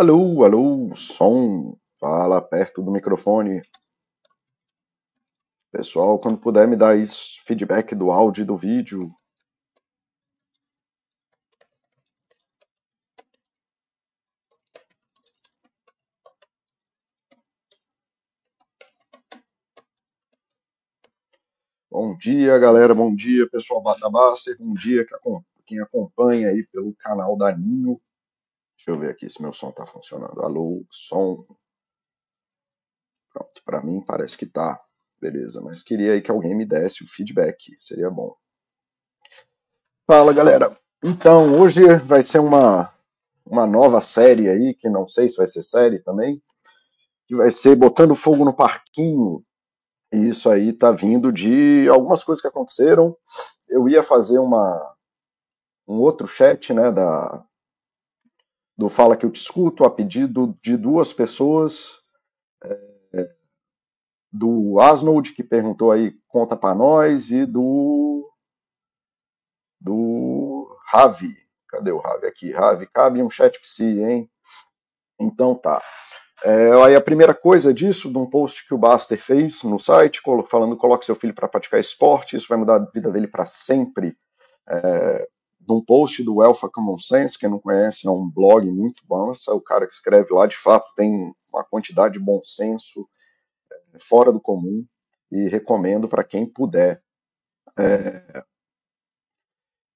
Alô, alô, som. Fala perto do microfone. Pessoal, quando puder me dar feedback do áudio e do vídeo. Bom dia, galera. Bom dia, pessoal Batabaster. Bom dia quem acompanha aí pelo canal da Ninho. Deixa eu ver aqui se meu som está funcionando. Alô, som. Pronto, para mim parece que tá. Beleza, mas queria aí que alguém me desse o feedback, seria bom. Fala, galera. Então, hoje vai ser uma, uma nova série aí, que não sei se vai ser série também, que vai ser Botando Fogo no Parquinho. E isso aí tá vindo de algumas coisas que aconteceram. Eu ia fazer uma, um outro chat, né, da, do Fala Que Eu Te Escuto, a pedido de duas pessoas, é, do Asnold, que perguntou aí, conta para nós, e do, do Ravi. Cadê o Ravi aqui? Ravi, cabe um chat psi, hein? Então tá. É, aí a primeira coisa disso, de um post que o Baster fez no site, falando coloque seu filho para praticar esporte, isso vai mudar a vida dele para sempre. É, de um post do Alpha Common Sense, quem não conhece, é um blog muito é o cara que escreve lá, de fato, tem uma quantidade de bom senso é, fora do comum, e recomendo para quem puder. É,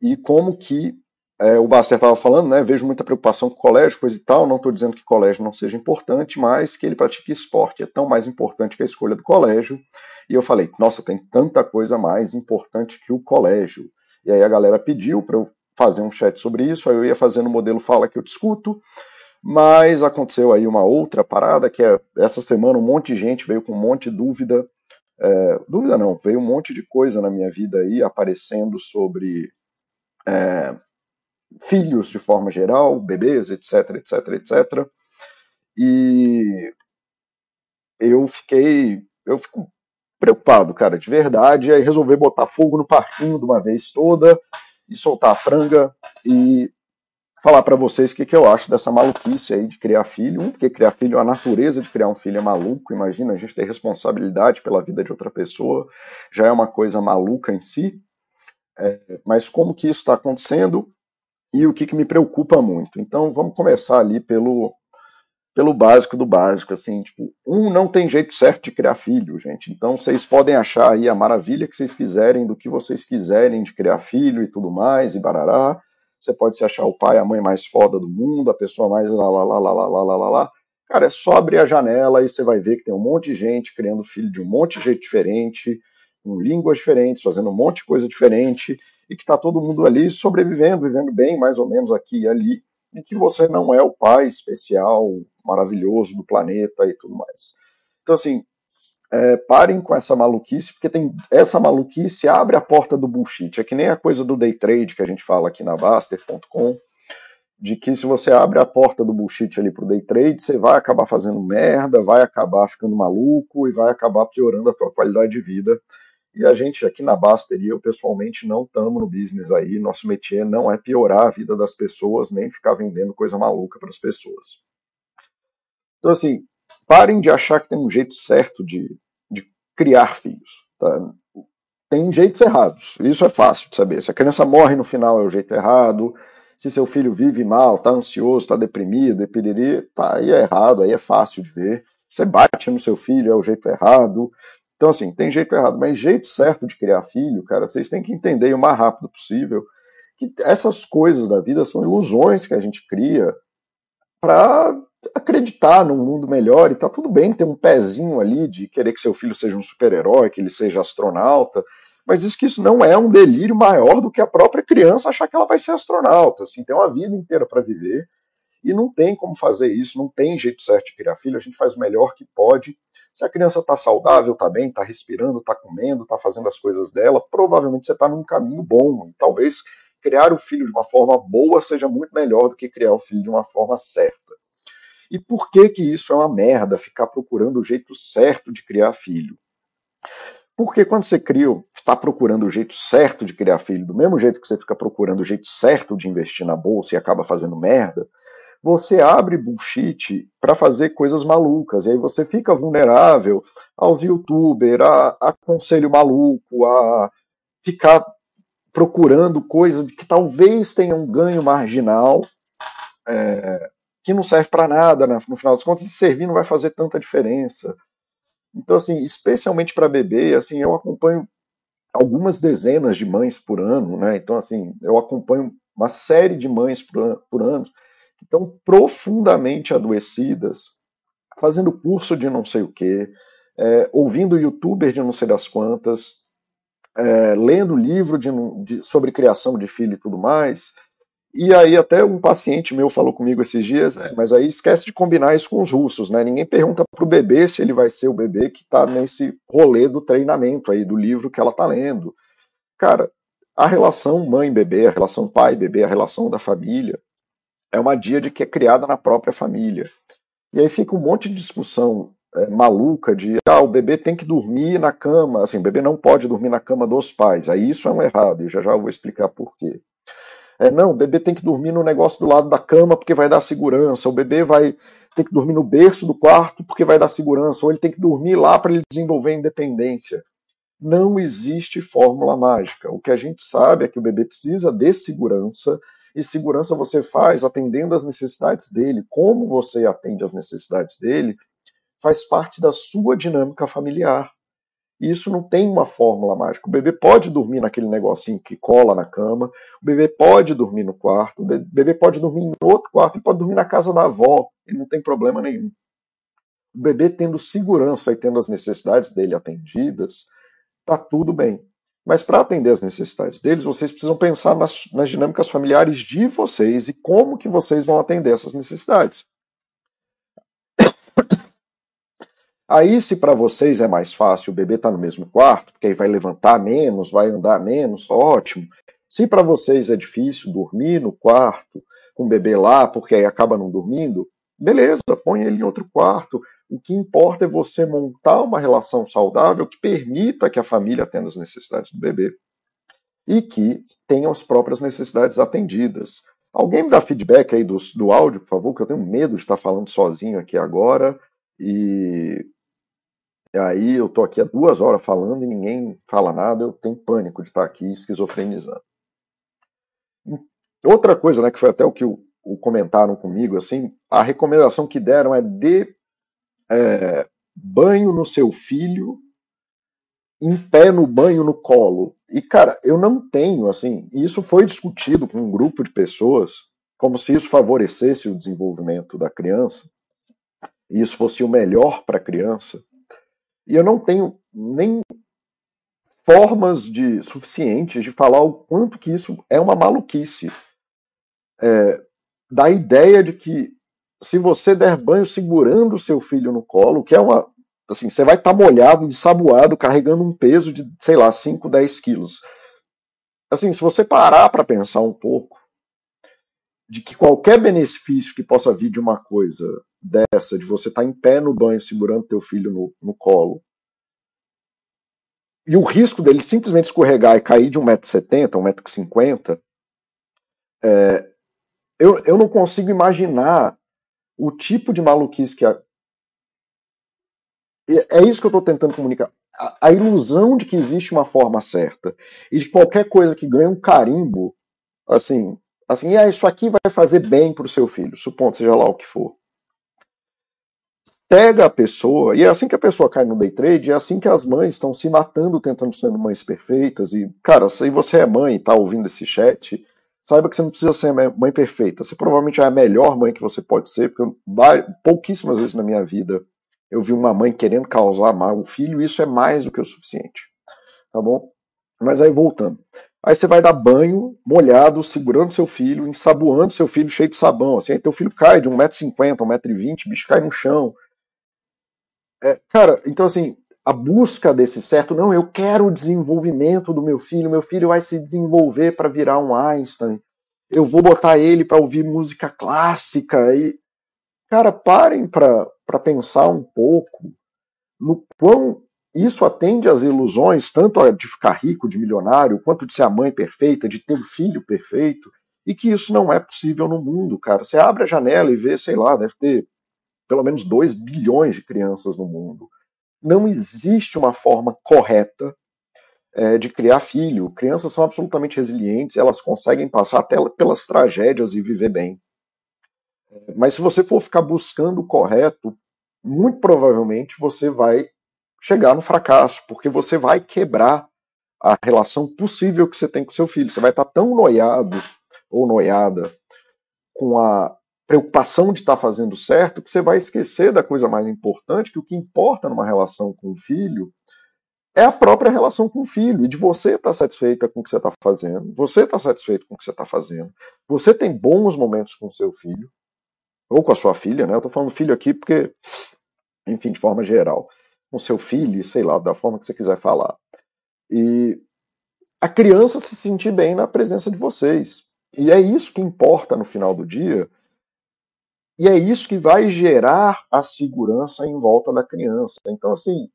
e como que é, o Baster estava falando, né, vejo muita preocupação com colégio, coisa e tal, não estou dizendo que colégio não seja importante, mas que ele pratique esporte é tão mais importante que a escolha do colégio, e eu falei, nossa, tem tanta coisa mais importante que o colégio, e aí a galera pediu para eu fazer um chat sobre isso, aí eu ia fazendo o modelo Fala que eu discuto, mas aconteceu aí uma outra parada, que é essa semana um monte de gente veio com um monte de dúvida, é, dúvida não, veio um monte de coisa na minha vida aí aparecendo sobre é, filhos de forma geral, bebês, etc, etc, etc, e eu fiquei, eu fico preocupado, cara, de verdade, aí resolvi botar fogo no parquinho de uma vez toda, e soltar a franga e falar para vocês o que, que eu acho dessa maluquice aí de criar filho. Um, porque criar filho, a natureza de criar um filho é maluco. Imagina a gente ter responsabilidade pela vida de outra pessoa, já é uma coisa maluca em si. É, mas como que isso está acontecendo e o que, que me preocupa muito. Então vamos começar ali pelo pelo básico do básico, assim, tipo, um não tem jeito certo de criar filho, gente. Então vocês podem achar aí a maravilha que vocês quiserem, do que vocês quiserem de criar filho e tudo mais, e barará. Você pode se achar o pai, a mãe mais foda do mundo, a pessoa mais lá, lá, lá, lá, lá, lá, lá, lá. Cara, é só abrir a janela e você vai ver que tem um monte de gente criando filho de um monte de jeito diferente, com línguas diferentes, fazendo um monte de coisa diferente, e que tá todo mundo ali sobrevivendo, vivendo bem, mais ou menos aqui e ali, e que você não é o pai especial, maravilhoso do planeta e tudo mais. Então, assim, é, parem com essa maluquice, porque tem essa maluquice abre a porta do bullshit. É que nem a coisa do day trade que a gente fala aqui na Baster.com, de que se você abre a porta do bullshit ali pro day trade, você vai acabar fazendo merda, vai acabar ficando maluco e vai acabar piorando a tua qualidade de vida. E a gente aqui na Baster e eu pessoalmente não estamos no business aí, nosso métier não é piorar a vida das pessoas, nem ficar vendendo coisa maluca para as pessoas. Então, assim, parem de achar que tem um jeito certo de, de criar filhos. Tá? Tem jeitos errados, isso é fácil de saber. Se a criança morre no final é o jeito errado, se seu filho vive mal, tá ansioso, tá deprimido, e piriri, tá, aí é errado, aí é fácil de ver. Você bate no seu filho, é o jeito errado. Então, assim, tem jeito errado, mas jeito certo de criar filho, cara, vocês têm que entender o mais rápido possível que essas coisas da vida são ilusões que a gente cria para acreditar num mundo melhor e tá tudo bem ter um pezinho ali de querer que seu filho seja um super-herói, que ele seja astronauta, mas isso que isso não é um delírio maior do que a própria criança achar que ela vai ser astronauta, assim, tem uma vida inteira para viver e não tem como fazer isso, não tem jeito certo de criar filho, a gente faz o melhor que pode. Se a criança está saudável, está bem, está respirando, está comendo, está fazendo as coisas dela, provavelmente você está num caminho bom. E talvez criar o filho de uma forma boa seja muito melhor do que criar o filho de uma forma certa. E por que que isso é uma merda, ficar procurando o jeito certo de criar filho? Porque quando você cria, está procurando o jeito certo de criar filho, do mesmo jeito que você fica procurando o jeito certo de investir na bolsa e acaba fazendo merda, você abre bullshit para fazer coisas malucas, e aí você fica vulnerável aos youtubers, a, a conselho maluco, a ficar procurando coisas que talvez tenham um ganho marginal, é, que não serve para nada, né? no final das contas, se servir não vai fazer tanta diferença. Então, assim, especialmente para bebê, assim, eu acompanho algumas dezenas de mães por ano, né? Então, assim, eu acompanho uma série de mães por, por ano que estão profundamente adoecidas, fazendo curso de não sei o quê, é, ouvindo youtuber de não sei das quantas, é, lendo livro de, de, sobre criação de filho e tudo mais. E aí até um paciente meu falou comigo esses dias, é, mas aí esquece de combinar isso com os russos, né? Ninguém pergunta pro bebê se ele vai ser o bebê que está nesse rolê do treinamento aí, do livro que ela está lendo. Cara, a relação mãe-bebê, a relação pai-bebê, a relação da família, é uma díade que é criada na própria família. E aí fica um monte de discussão é, maluca de ah, o bebê tem que dormir na cama, assim, o bebê não pode dormir na cama dos pais. Aí isso é um errado, e já já vou explicar por quê. É, não, o bebê tem que dormir no negócio do lado da cama porque vai dar segurança, o bebê vai ter que dormir no berço do quarto porque vai dar segurança, ou ele tem que dormir lá para ele desenvolver independência. Não existe fórmula mágica. O que a gente sabe é que o bebê precisa de segurança, e segurança você faz atendendo às necessidades dele. Como você atende às necessidades dele faz parte da sua dinâmica familiar. E isso não tem uma fórmula mágica. O bebê pode dormir naquele negocinho que cola na cama, o bebê pode dormir no quarto, o bebê pode dormir em outro quarto, ele pode dormir na casa da avó, ele não tem problema nenhum. O bebê tendo segurança e tendo as necessidades dele atendidas, tá tudo bem. Mas para atender as necessidades deles, vocês precisam pensar nas, nas dinâmicas familiares de vocês e como que vocês vão atender essas necessidades. Aí, se para vocês é mais fácil o bebê estar tá no mesmo quarto, porque aí vai levantar menos, vai andar menos, ótimo. Se para vocês é difícil dormir no quarto com o bebê lá, porque aí acaba não dormindo, beleza, põe ele em outro quarto. O que importa é você montar uma relação saudável que permita que a família atenda as necessidades do bebê e que tenha as próprias necessidades atendidas. Alguém me dá feedback aí do, do áudio, por favor, que eu tenho medo de estar falando sozinho aqui agora. E aí eu tô aqui há duas horas falando e ninguém fala nada, eu tenho pânico de estar aqui esquizofrenizando. Outra coisa, né, que foi até o que o comentaram comigo, assim, a recomendação que deram é dê é, banho no seu filho em pé no banho no colo. E, cara, eu não tenho, assim, isso foi discutido com um grupo de pessoas, como se isso favorecesse o desenvolvimento da criança, e isso fosse o melhor para a criança. E eu não tenho nem formas de suficientes de falar o quanto que isso é uma maluquice. É, da ideia de que se você der banho segurando o seu filho no colo, que é uma. Assim, você vai estar tá molhado, ensaboado, carregando um peso de, sei lá, 5, 10 quilos. Assim, se você parar para pensar um pouco, de que qualquer benefício que possa vir de uma coisa dessa, de você estar tá em pé no banho segurando teu filho no, no colo, e o risco dele simplesmente escorregar e cair de 1,70m, 1,50m, é, eu, eu não consigo imaginar o tipo de maluquice que a, é isso que eu estou tentando comunicar. A, a, ilusão de que existe uma forma certa e de qualquer coisa que ganha um carimbo, assim, assim, ah, isso aqui vai fazer bem para o seu filho, supondo seja lá o que for pega a pessoa, e é assim que a pessoa cai no day trade, é assim que as mães estão se matando tentando ser mães perfeitas. E, cara, se você é mãe e tá ouvindo esse chat, saiba que você não precisa ser mãe perfeita. Você provavelmente é a melhor mãe que você pode ser, porque pouquíssimas vezes na minha vida eu vi uma mãe querendo causar mal ao filho, e isso é mais do que o suficiente. Tá bom? Mas aí voltando. Aí você vai dar banho molhado, segurando seu filho, ensaboando seu filho cheio de sabão. Assim, aí teu filho cai de 1,50m, 1,20m, bicho cai no chão. É, cara, então assim, a busca desse certo, não, eu quero o desenvolvimento do meu filho, meu filho vai se desenvolver para virar um Einstein, eu vou botar ele para ouvir música clássica e cara, parem para pensar um pouco no quão isso atende às ilusões, tanto de ficar rico, de milionário, quanto de ser a mãe perfeita, de ter um filho perfeito, e que isso não é possível no mundo, cara. Você abre a janela e vê, sei lá, deve ter pelo menos 2 bilhões de crianças no mundo. Não existe uma forma correta é, de criar filho. Crianças são absolutamente resilientes, elas conseguem passar até pelas tragédias e viver bem. Mas se você for ficar buscando o correto, muito provavelmente você vai chegar no fracasso, porque você vai quebrar a relação possível que você tem com seu filho. Você vai estar tão noiado ou noiada com a preocupação de estar fazendo certo que você vai esquecer da coisa mais importante, que o que importa numa relação com o filho é a própria relação com o filho, e de você estar satisfeita com o que você está fazendo, você está satisfeito com o que você está fazendo, você tem bons momentos com seu filho, ou com a sua filha, né? Eu estou falando filho aqui porque, enfim, de forma geral, com seu filho, sei lá, da forma que você quiser falar. E a criança se sentir bem na presença de vocês. E é isso que importa no final do dia. E é isso que vai gerar a segurança em volta da criança. Então, assim,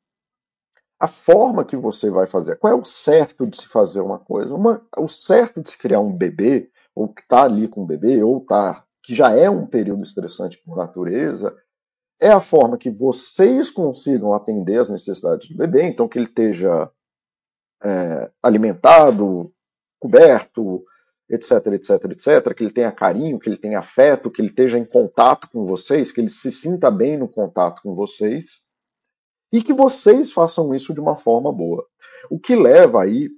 a forma que você vai fazer, qual é o certo de se fazer uma coisa? Uma, o certo de se criar um bebê, ou que está ali com o bebê, ou tá, que já é um período estressante por natureza, é a forma que vocês consigam atender as necessidades do bebê, então que ele esteja é, alimentado, coberto, etc, etc, etc, que ele tenha carinho, que ele tenha afeto, que ele esteja em contato com vocês, que ele se sinta bem no contato com vocês, e que vocês façam isso de uma forma boa. O que leva aí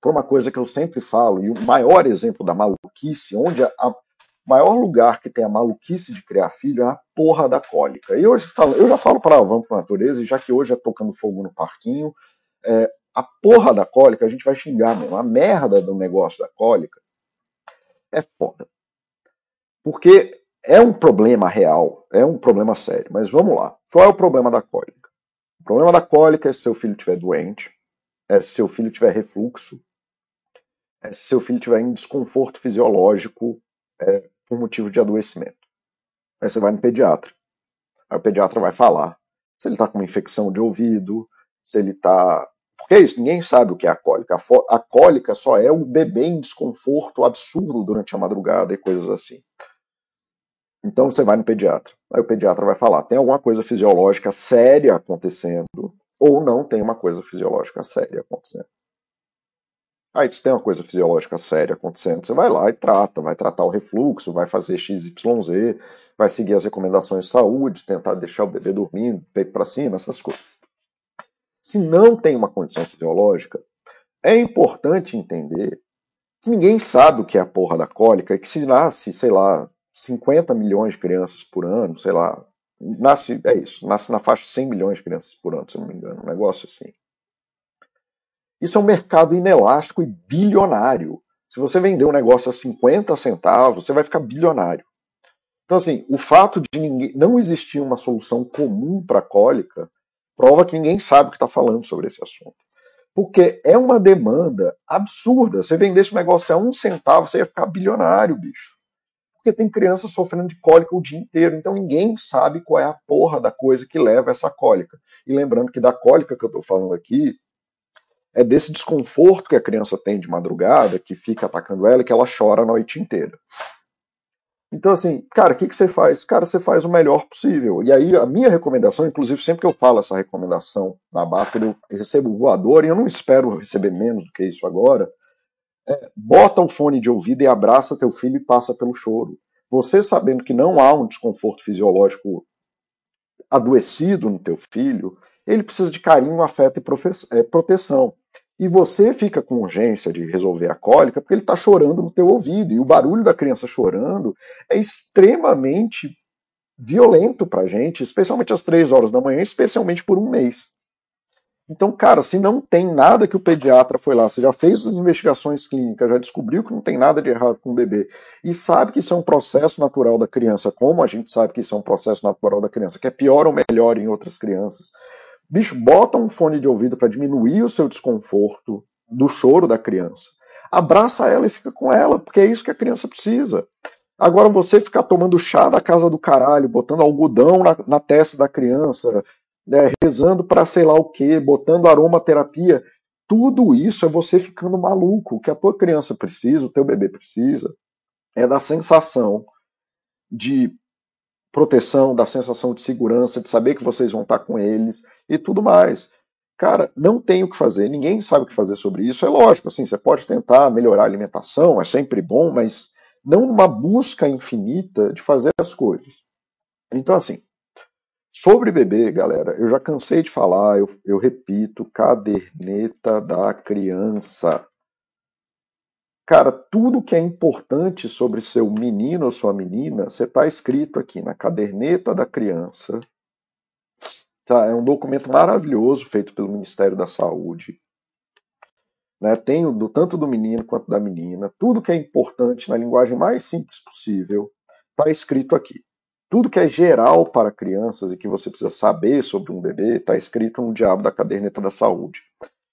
para uma coisa que eu sempre falo, e o maior exemplo da maluquice, onde a, a maior lugar que tem a maluquice de criar filho é a porra da cólica. E hoje eu já falo para a natureza, e já que hoje é tocando fogo no parquinho, é, a porra da cólica a gente vai xingar mesmo. A merda do negócio da cólica é foda. Porque é um problema real, é um problema sério. Mas vamos lá. Qual é o problema da cólica? O problema da cólica é se seu filho estiver doente, é se seu filho tiver refluxo, é se seu filho tiver em desconforto fisiológico é, por motivo de adoecimento. Aí você vai no pediatra. Aí o pediatra vai falar se ele está com uma infecção de ouvido, se ele está. Porque é isso, ninguém sabe o que é a cólica. A cólica só é o bebê em desconforto absurdo durante a madrugada e coisas assim. Então você vai no pediatra. Aí o pediatra vai falar: tem alguma coisa fisiológica séria acontecendo, ou não tem uma coisa fisiológica séria acontecendo. Aí se tem uma coisa fisiológica séria acontecendo, você vai lá e trata, vai tratar o refluxo, vai fazer XYZ, vai seguir as recomendações de saúde, tentar deixar o bebê dormindo, peito para cima, essas coisas. Se não tem uma condição fisiológica, é importante entender que ninguém sabe o que é a porra da cólica e que se nasce, sei lá, 50 milhões de crianças por ano, sei lá, nasce, é isso, nasce na faixa de 100 milhões de crianças por ano, se não me engano, um negócio assim. Isso é um mercado inelástico e bilionário. Se você vender um negócio a 50 centavos, você vai ficar bilionário. Então, assim, o fato de ninguém, não existir uma solução comum para a cólica prova que ninguém sabe o que está falando sobre esse assunto. Porque é uma demanda absurda. Se vendesse um negócio a um centavo, você ia ficar bilionário, bicho. Porque tem criança sofrendo de cólica o dia inteiro. Então ninguém sabe qual é a porra da coisa que leva essa cólica. E lembrando que da cólica que eu estou falando aqui, é desse desconforto que a criança tem de madrugada, que fica atacando ela que ela chora a noite inteira. Então, assim, cara, o que, que você faz? Cara, você faz o melhor possível. E aí, a minha recomendação, inclusive, sempre que eu falo essa recomendação na Basta, eu recebo voador, e eu não espero receber menos do que isso agora. É, bota o fone de ouvido e abraça teu filho e passa pelo choro. Você sabendo que não há um desconforto fisiológico adoecido no teu filho, ele precisa de carinho, afeto e é, proteção. E você fica com urgência de resolver a cólica porque ele está chorando no teu ouvido. E o barulho da criança chorando é extremamente violento para a gente, especialmente às três horas da manhã, especialmente por um mês. Então, cara, se não tem nada que o pediatra foi lá, você já fez as investigações clínicas, já descobriu que não tem nada de errado com o bebê, e sabe que isso é um processo natural da criança, como a gente sabe que isso é um processo natural da criança, que é pior ou melhor em outras crianças, Bicho, bota um fone de ouvido para diminuir o seu desconforto do choro da criança. Abraça ela e fica com ela, porque é isso que a criança precisa. Agora você ficar tomando chá da casa do caralho, botando algodão na, na testa da criança, né, rezando para sei lá o que, botando aromaterapia, tudo isso é você ficando maluco. O que a tua criança precisa, o teu bebê precisa, é da sensação de proteção, da sensação de segurança, de saber que vocês vão estar com eles e tudo mais. Cara, não tem o que fazer, ninguém sabe o que fazer sobre isso. É lógico, assim, você pode tentar melhorar a alimentação, é sempre bom, mas não numa busca infinita de fazer as coisas. Então, assim, sobre bebê, galera, eu já cansei de falar, eu, eu repito, caderneta da criança. Cara, tudo que é importante sobre seu menino ou sua menina, você está escrito aqui na caderneta da criança. Tá? É um documento maravilhoso feito pelo Ministério da Saúde. Né? Tem do, tanto do menino quanto da menina. Tudo que é importante na linguagem mais simples possível está escrito aqui. Tudo que é geral para crianças e que você precisa saber sobre um bebê está escrito no Diabo da Caderneta da Saúde,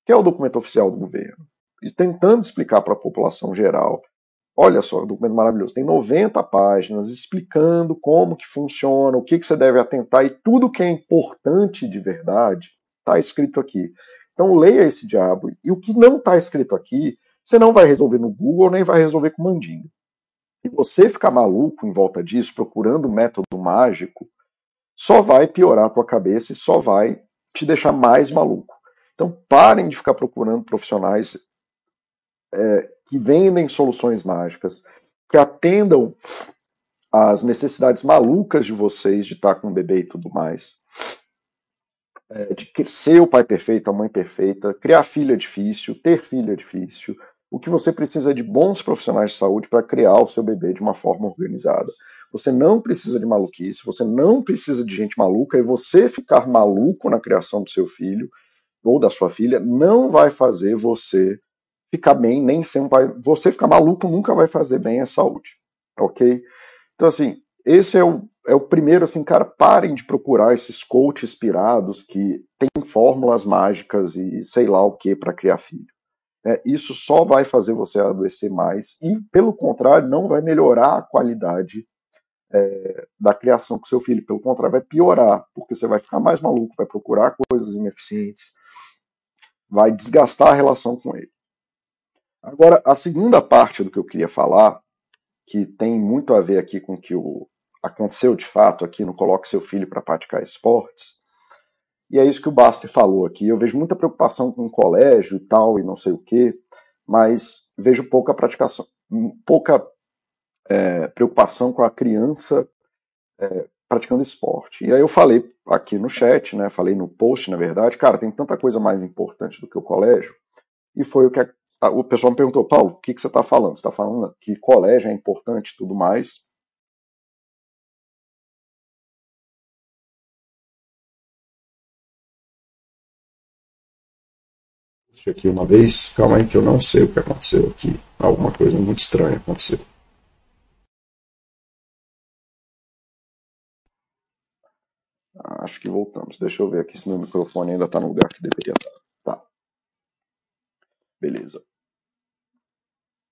que é o documento oficial do governo tentando explicar para a população geral. Olha só, um documento maravilhoso. Tem 90 páginas explicando como que funciona, o que, que você deve atentar e tudo que é importante de verdade está escrito aqui. Então leia esse diabo. E o que não está escrito aqui, você não vai resolver no Google nem vai resolver com Mandinga. E você ficar maluco em volta disso, procurando método mágico, só vai piorar a tua cabeça e só vai te deixar mais maluco. Então parem de ficar procurando profissionais é, que vendem soluções mágicas, que atendam às necessidades malucas de vocês de estar com um bebê e tudo mais. É, de ser o pai perfeito, a mãe perfeita, criar filho é difícil, ter filho é difícil. O que você precisa é de bons profissionais de saúde para criar o seu bebê de uma forma organizada. Você não precisa de maluquice, você não precisa de gente maluca, e você ficar maluco na criação do seu filho ou da sua filha não vai fazer você ficar bem, nem um pai. Você ficar maluco nunca vai fazer bem à saúde, ok? Então, assim, esse é o, é o primeiro, assim, cara, parem de procurar esses coaches inspirados que têm fórmulas mágicas e sei lá o que para criar filho. É, isso só vai fazer você adoecer mais e, pelo contrário, não vai melhorar a qualidade é, da criação com seu filho. Pelo contrário, vai piorar, porque você vai ficar mais maluco, vai procurar coisas ineficientes, vai desgastar a relação com ele. Agora, a segunda parte do que eu queria falar, que tem muito a ver aqui com o que aconteceu de fato aqui no Coloque Seu Filho para Praticar Esportes, e é isso que o Baster falou aqui. Eu vejo muita preocupação com o colégio e tal, e não sei o quê, mas vejo pouca praticação, pouca é, preocupação com a criança é, praticando esporte. E aí eu falei aqui no chat, né? Falei no post, na verdade, cara, tem tanta coisa mais importante do que o colégio. E foi o que a o pessoal me perguntou, Paulo, o que, que você está falando? Você está falando que colégio é importante e tudo mais. Aqui uma vez, calma aí que eu não sei o que aconteceu aqui. Alguma coisa muito estranha aconteceu. Acho que voltamos. Deixa eu ver aqui se meu microfone ainda está no lugar que deveria estar. Beleza.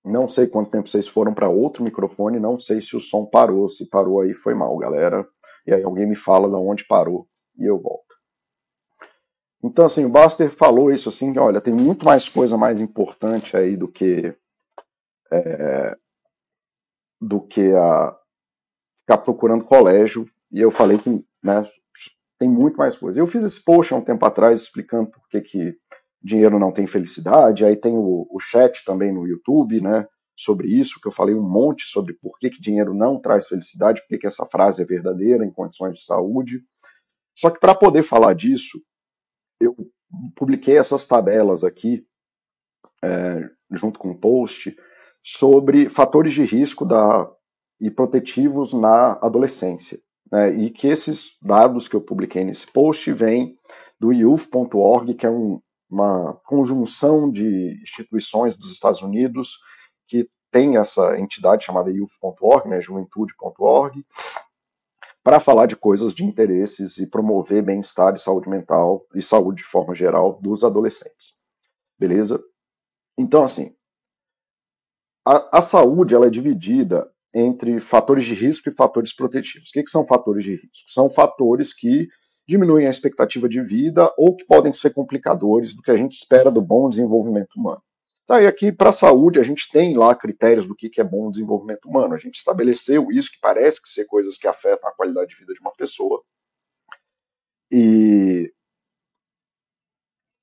Não sei quanto tempo vocês foram para outro microfone, não sei se o som parou. Se parou aí foi mal, galera. E aí alguém me fala de onde parou e eu volto. Então, assim, o Buster falou isso assim, olha, tem muito mais coisa mais importante aí do que é, do que a ficar procurando colégio. E eu falei que né, tem muito mais coisa. Eu fiz esse post há um tempo atrás explicando por que, que dinheiro não tem felicidade. Aí tem o, o chat também no YouTube, né? Sobre isso, que eu falei um monte sobre por que, que dinheiro não traz felicidade, por que, que essa frase é verdadeira em condições de saúde. Só que para poder falar disso, eu publiquei essas tabelas aqui, é, junto com o um post, sobre fatores de risco da, e protetivos na adolescência. Né, e que esses dados que eu publiquei nesse post vêm do youth.org, que é um, uma conjunção de instituições dos Estados Unidos que tem essa entidade chamada youth.org, né, juventude.org, para falar de coisas de interesses e promover bem-estar e saúde mental e saúde de forma geral dos adolescentes. Beleza? Então, assim, a, a saúde ela é dividida entre fatores de risco e fatores protetivos. O que, que são fatores de risco? São fatores que diminuem a expectativa de vida ou que podem ser complicadores do que a gente espera do bom desenvolvimento humano. Tá, e aqui para a saúde a gente tem lá critérios do que, que é bom desenvolvimento humano. A gente estabeleceu isso, que parece que ser coisas que afetam a qualidade de vida de uma pessoa. E.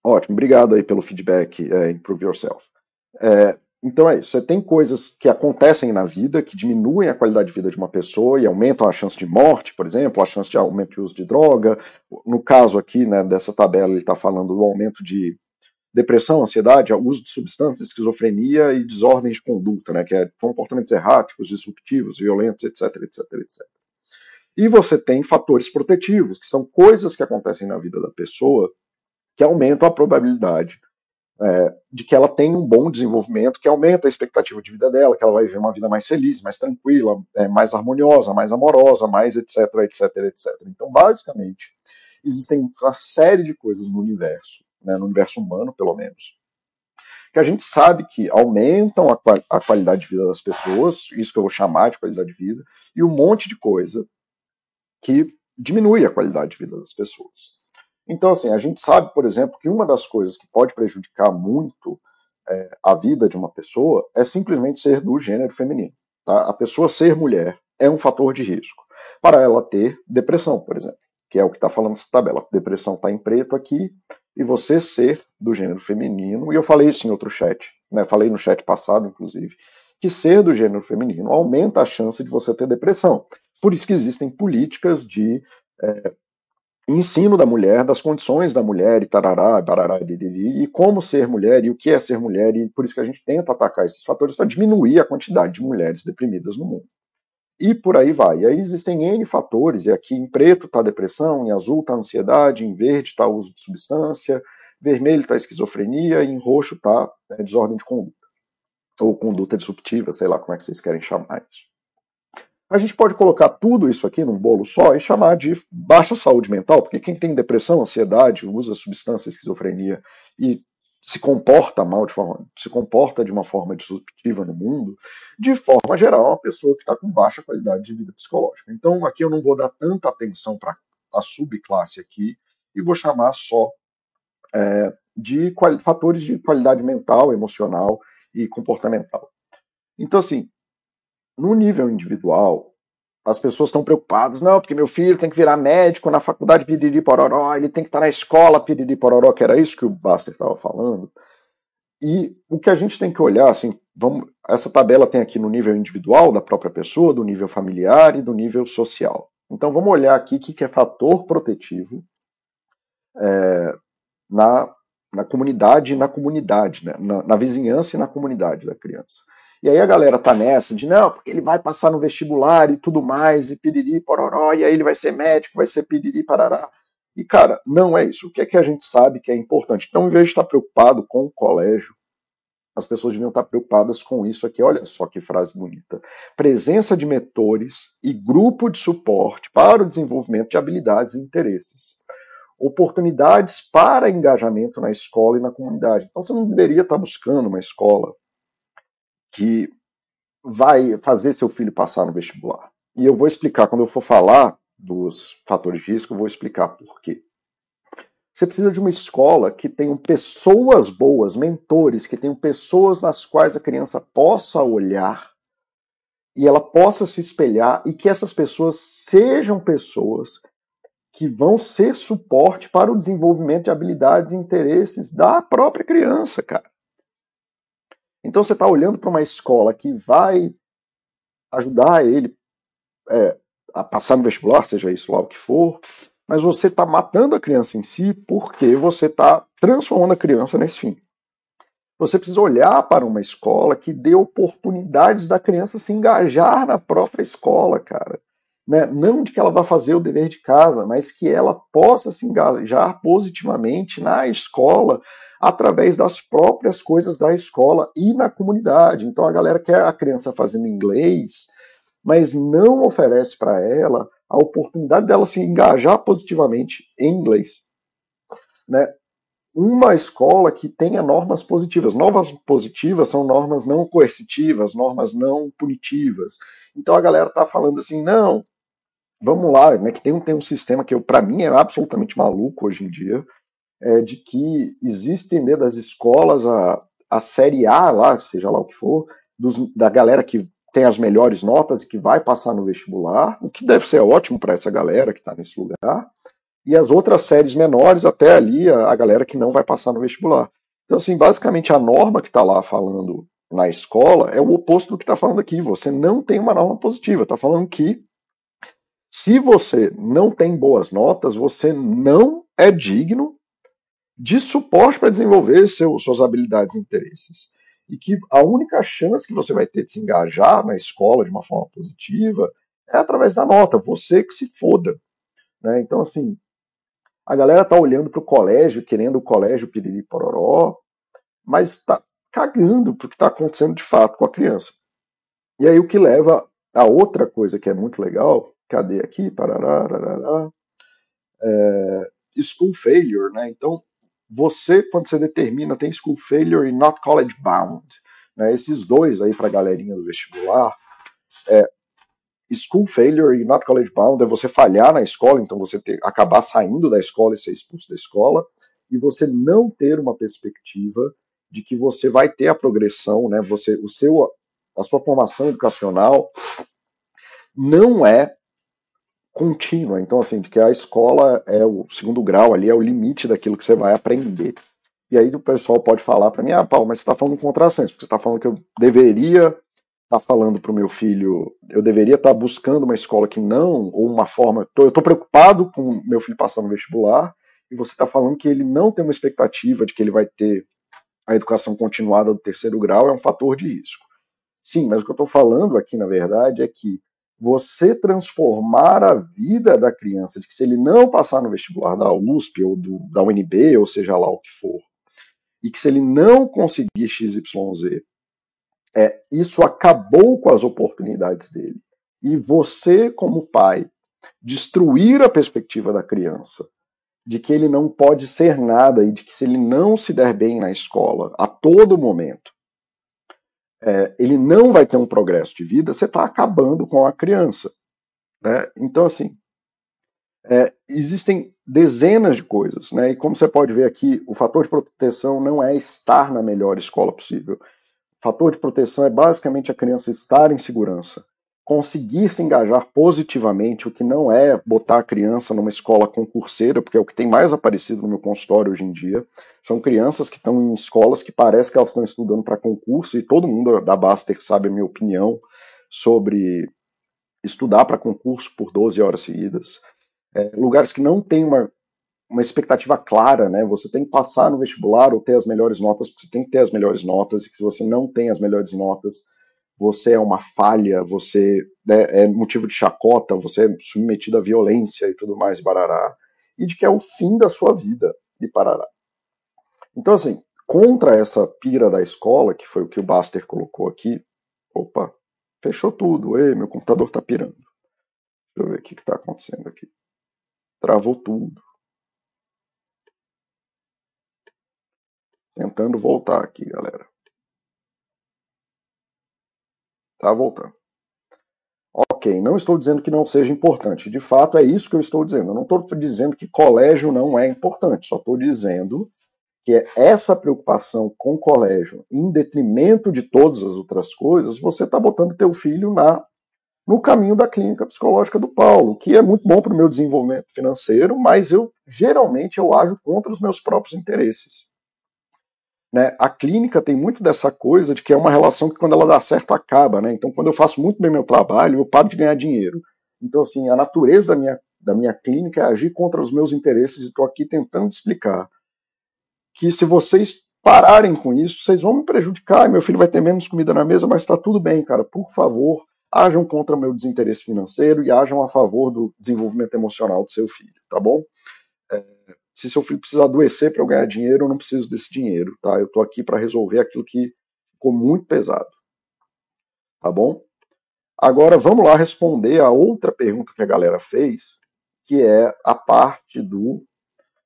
Ótimo, obrigado aí pelo feedback, é, Improve Yourself. É, então é isso, você tem coisas que acontecem na vida que diminuem a qualidade de vida de uma pessoa e aumentam a chance de morte, por exemplo, a chance de aumento de uso de droga. No caso aqui, né, dessa tabela, ele está falando do aumento de depressão, ansiedade, uso de substâncias, esquizofrenia e desordem de conduta, né, que é comportamentos erráticos, disruptivos, violentos, etc, etc, etc. E você tem fatores protetivos, que são coisas que acontecem na vida da pessoa que aumentam a probabilidade é, de que ela tenha um bom desenvolvimento, que aumenta a expectativa de vida dela, que ela vai viver uma vida mais feliz, mais tranquila, é, mais harmoniosa, mais amorosa, mais etc, etc, etc. Então, basicamente, existem uma série de coisas no universo né, no universo humano, pelo menos, que a gente sabe que aumentam a, qual, a qualidade de vida das pessoas, isso que eu vou chamar de qualidade de vida, e um monte de coisa que diminui a qualidade de vida das pessoas. Então, assim, a gente sabe, por exemplo, que uma das coisas que pode prejudicar muito é, a vida de uma pessoa é simplesmente ser do gênero feminino. Tá? A pessoa ser mulher é um fator de risco para ela ter depressão, por exemplo, que é o que está falando essa tabela. Depressão está em preto aqui, e você ser do gênero feminino, e eu falei isso em outro chat, né, falei no chat passado, inclusive, que ser do gênero feminino aumenta a chance de você ter depressão. Por isso que existem políticas de é, ensino da mulher, das condições da mulher, e tarará, barará, e, como ser mulher, e o que é ser mulher, e por isso que a gente tenta atacar esses fatores para diminuir a quantidade de mulheres deprimidas no mundo e por aí vai. E aí existem N fatores, e aqui em preto está depressão, em azul está ansiedade, em verde está uso de substância, vermelho está esquizofrenia, e em roxo está né, desordem de conduta. Ou conduta disruptiva, sei lá como é que vocês querem chamar isso. A gente pode colocar tudo isso aqui num bolo só e chamar de baixa saúde mental, porque quem tem depressão, ansiedade, usa substância, esquizofrenia e se comporta mal de forma, se comporta de uma forma disruptiva no mundo, de forma geral, é uma pessoa que está com baixa qualidade de vida psicológica. Então, aqui eu não vou dar tanta atenção para a subclasse aqui e vou chamar só é, de fatores de qualidade mental, emocional e comportamental. Então, assim, no nível individual, as pessoas estão preocupadas, não, porque meu filho tem que virar médico na faculdade Piriri Pororó, ele tem que estar na escola Piriri Pororó, que era isso que o Baster estava falando. E o que a gente tem que olhar, assim, vamos, essa tabela tem aqui no nível individual da própria pessoa, do nível familiar e do nível social. Então vamos olhar aqui o que, que é fator protetivo é, na, na comunidade na comunidade, né? na, na vizinhança e na comunidade da criança. E aí a galera tá nessa de não, porque ele vai passar no vestibular e tudo mais, e piriri, pororó, e aí ele vai ser médico, vai ser piriri, parará. E, cara, não é isso. O que é que a gente sabe que é importante? Então, em vez de estar preocupado com o colégio, as pessoas deviam estar preocupadas com isso aqui. Olha só que frase bonita. Presença de mentores e grupo de suporte para o desenvolvimento de habilidades e interesses. Oportunidades para engajamento na escola e na comunidade. Então, você não deveria estar buscando uma escola que vai fazer seu filho passar no vestibular. E eu vou explicar, quando eu for falar dos fatores de risco, eu vou explicar por quê. Você precisa de uma escola que tenham pessoas boas, mentores, que tenham pessoas nas quais a criança possa olhar e ela possa se espelhar e que essas pessoas sejam pessoas que vão ser suporte para o desenvolvimento de habilidades e interesses da própria criança, cara. Então você está olhando para uma escola que vai ajudar ele é, a passar no vestibular, seja isso lá o que for, mas você está matando a criança em si porque você está transformando a criança nesse fim. Você precisa olhar para uma escola que dê oportunidades da criança se engajar na própria escola, cara. Né? Não de que ela vá fazer o dever de casa, mas que ela possa se engajar positivamente na escola, através das próprias coisas da escola e na comunidade. Então a galera quer a criança fazendo inglês, mas não oferece para ela a oportunidade dela se engajar positivamente em inglês. Né? Uma escola que tenha normas positivas. Normas positivas são normas não coercitivas, normas não punitivas. Então a galera está falando assim, não, vamos lá, né, que tem um, tem um sistema que para mim é absolutamente maluco hoje em dia, é, de que existem dentro das escolas a, a série A lá, seja lá o que for, dos, da galera que tem as melhores notas e que vai passar no vestibular, o que deve ser ótimo para essa galera que está nesse lugar, e as outras séries menores, até ali, a, a, galera que não vai passar no vestibular. Então, assim, basicamente a norma que está lá falando na escola é o oposto do que está falando aqui. Você não tem uma norma positiva, está falando que se você não tem boas notas, você não é digno de suporte para desenvolver seu, suas habilidades e interesses. E que a única chance que você vai ter de se engajar na escola de uma forma positiva é através da nota, você que se foda. Né? Então, assim, a galera tá olhando para o colégio, querendo o colégio piriri pororó, mas está cagando o que está acontecendo de fato com a criança. E aí o que leva a outra coisa que é muito legal, cadê aqui? Parará, é, school failure, né? Então, você, quando você determina, tem school failure e not college bound. Né? Esses dois aí para a galerinha do vestibular, é, school failure e not college bound é você falhar na escola, então você ter, acabar saindo da escola e ser expulso da escola, e você não ter uma perspectiva de que você vai ter a progressão, né? Você, o seu, a sua formação educacional não é contínua. Então, assim, de que a escola é o segundo grau ali, é o limite daquilo que você vai aprender. E aí o pessoal pode falar para mim, ah, Paulo, mas você está falando um contrassenso, porque você está falando que eu deveria estar tá falando para o meu filho, eu deveria estar tá buscando uma escola que não, ou uma forma, eu estou preocupado com meu filho passando no vestibular, e você está falando que ele não tem uma expectativa de que ele vai ter a educação continuada do terceiro grau, é um fator de risco. Sim, mas o que eu estou falando aqui, na verdade, é que você transformar a vida da criança, de que se ele não passar no vestibular da USP ou do, da UNB, ou seja lá o que for, e que se ele não conseguir XYZ, é, isso acabou com as oportunidades dele. E você, como pai, destruir a perspectiva da criança de que ele não pode ser nada e de que se ele não se der bem na escola a todo momento, é, ele não vai ter um progresso de vida, você está acabando com a criança. Né? Então, assim, é, existem dezenas de coisas, né? E como você pode ver aqui, o fator de proteção não é estar na melhor escola possível. O fator de proteção é basicamente a criança estar em segurança conseguir se engajar positivamente, o que não é botar a criança numa escola concurseira, porque é o que tem mais aparecido no meu consultório hoje em dia. São crianças que estão em escolas que parece que elas estão estudando para concurso, e todo mundo da Baster sabe a minha opinião sobre estudar para concurso por 12 horas seguidas. É, lugares que não têm uma, uma expectativa clara, né? Você tem que passar no vestibular ou ter as melhores notas, porque você tem que ter as melhores notas, e que se você não tem as melhores notas, você é uma falha, você né, é motivo de chacota, você é submetido à violência e tudo mais, barará, e de que é o fim da sua vida, e parará. Então, assim, contra essa pira da escola, que foi o que o Baster colocou aqui, opa, fechou tudo, ei, meu computador tá pirando. Deixa eu ver o que, que tá acontecendo aqui. Travou tudo. Tentando voltar aqui, galera. Tá voltando. Ok, não estou dizendo que não seja importante. De fato, é isso que eu estou dizendo. Eu não estou dizendo que colégio não é importante. Só estou dizendo que é essa preocupação com colégio, em detrimento de todas as outras coisas, você está botando teu filho na no caminho da clínica psicológica do Paulo, que é muito bom para o meu desenvolvimento financeiro, mas eu geralmente eu ajo contra os meus próprios interesses. Né? A clínica tem muito dessa coisa de que é uma relação que quando ela dá certo acaba, né? Então quando eu faço muito bem meu trabalho, eu paro de ganhar dinheiro. Então assim, a natureza da minha, da minha clínica é agir contra os meus interesses e estou aqui tentando explicar que se vocês pararem com isso, vocês vão me prejudicar, meu filho vai ter menos comida na mesa, mas está tudo bem, cara. Por favor, ajam contra o meu desinteresse financeiro e ajam a favor do desenvolvimento emocional do seu filho, tá bom? Se seu filho precisa adoecer para eu ganhar dinheiro, eu não preciso desse dinheiro, tá? Eu estou aqui para resolver aquilo que ficou muito pesado. Tá bom? Agora vamos lá responder a outra pergunta que a galera fez, que é a parte do.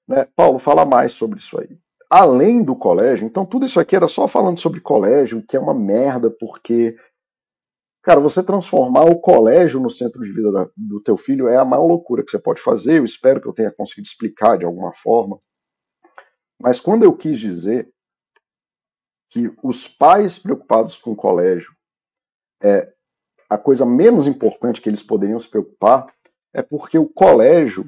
Né, Paulo, fala mais sobre isso aí. Além do colégio, então tudo isso aqui era só falando sobre colégio, que é uma merda, porque Cara, você transformar o colégio no centro de vida da, do teu filho é a maior loucura que você pode fazer. Eu espero que eu tenha conseguido explicar de alguma forma. Mas quando eu quis dizer que os pais preocupados com o colégio é a coisa menos importante que eles poderiam se preocupar é porque o colégio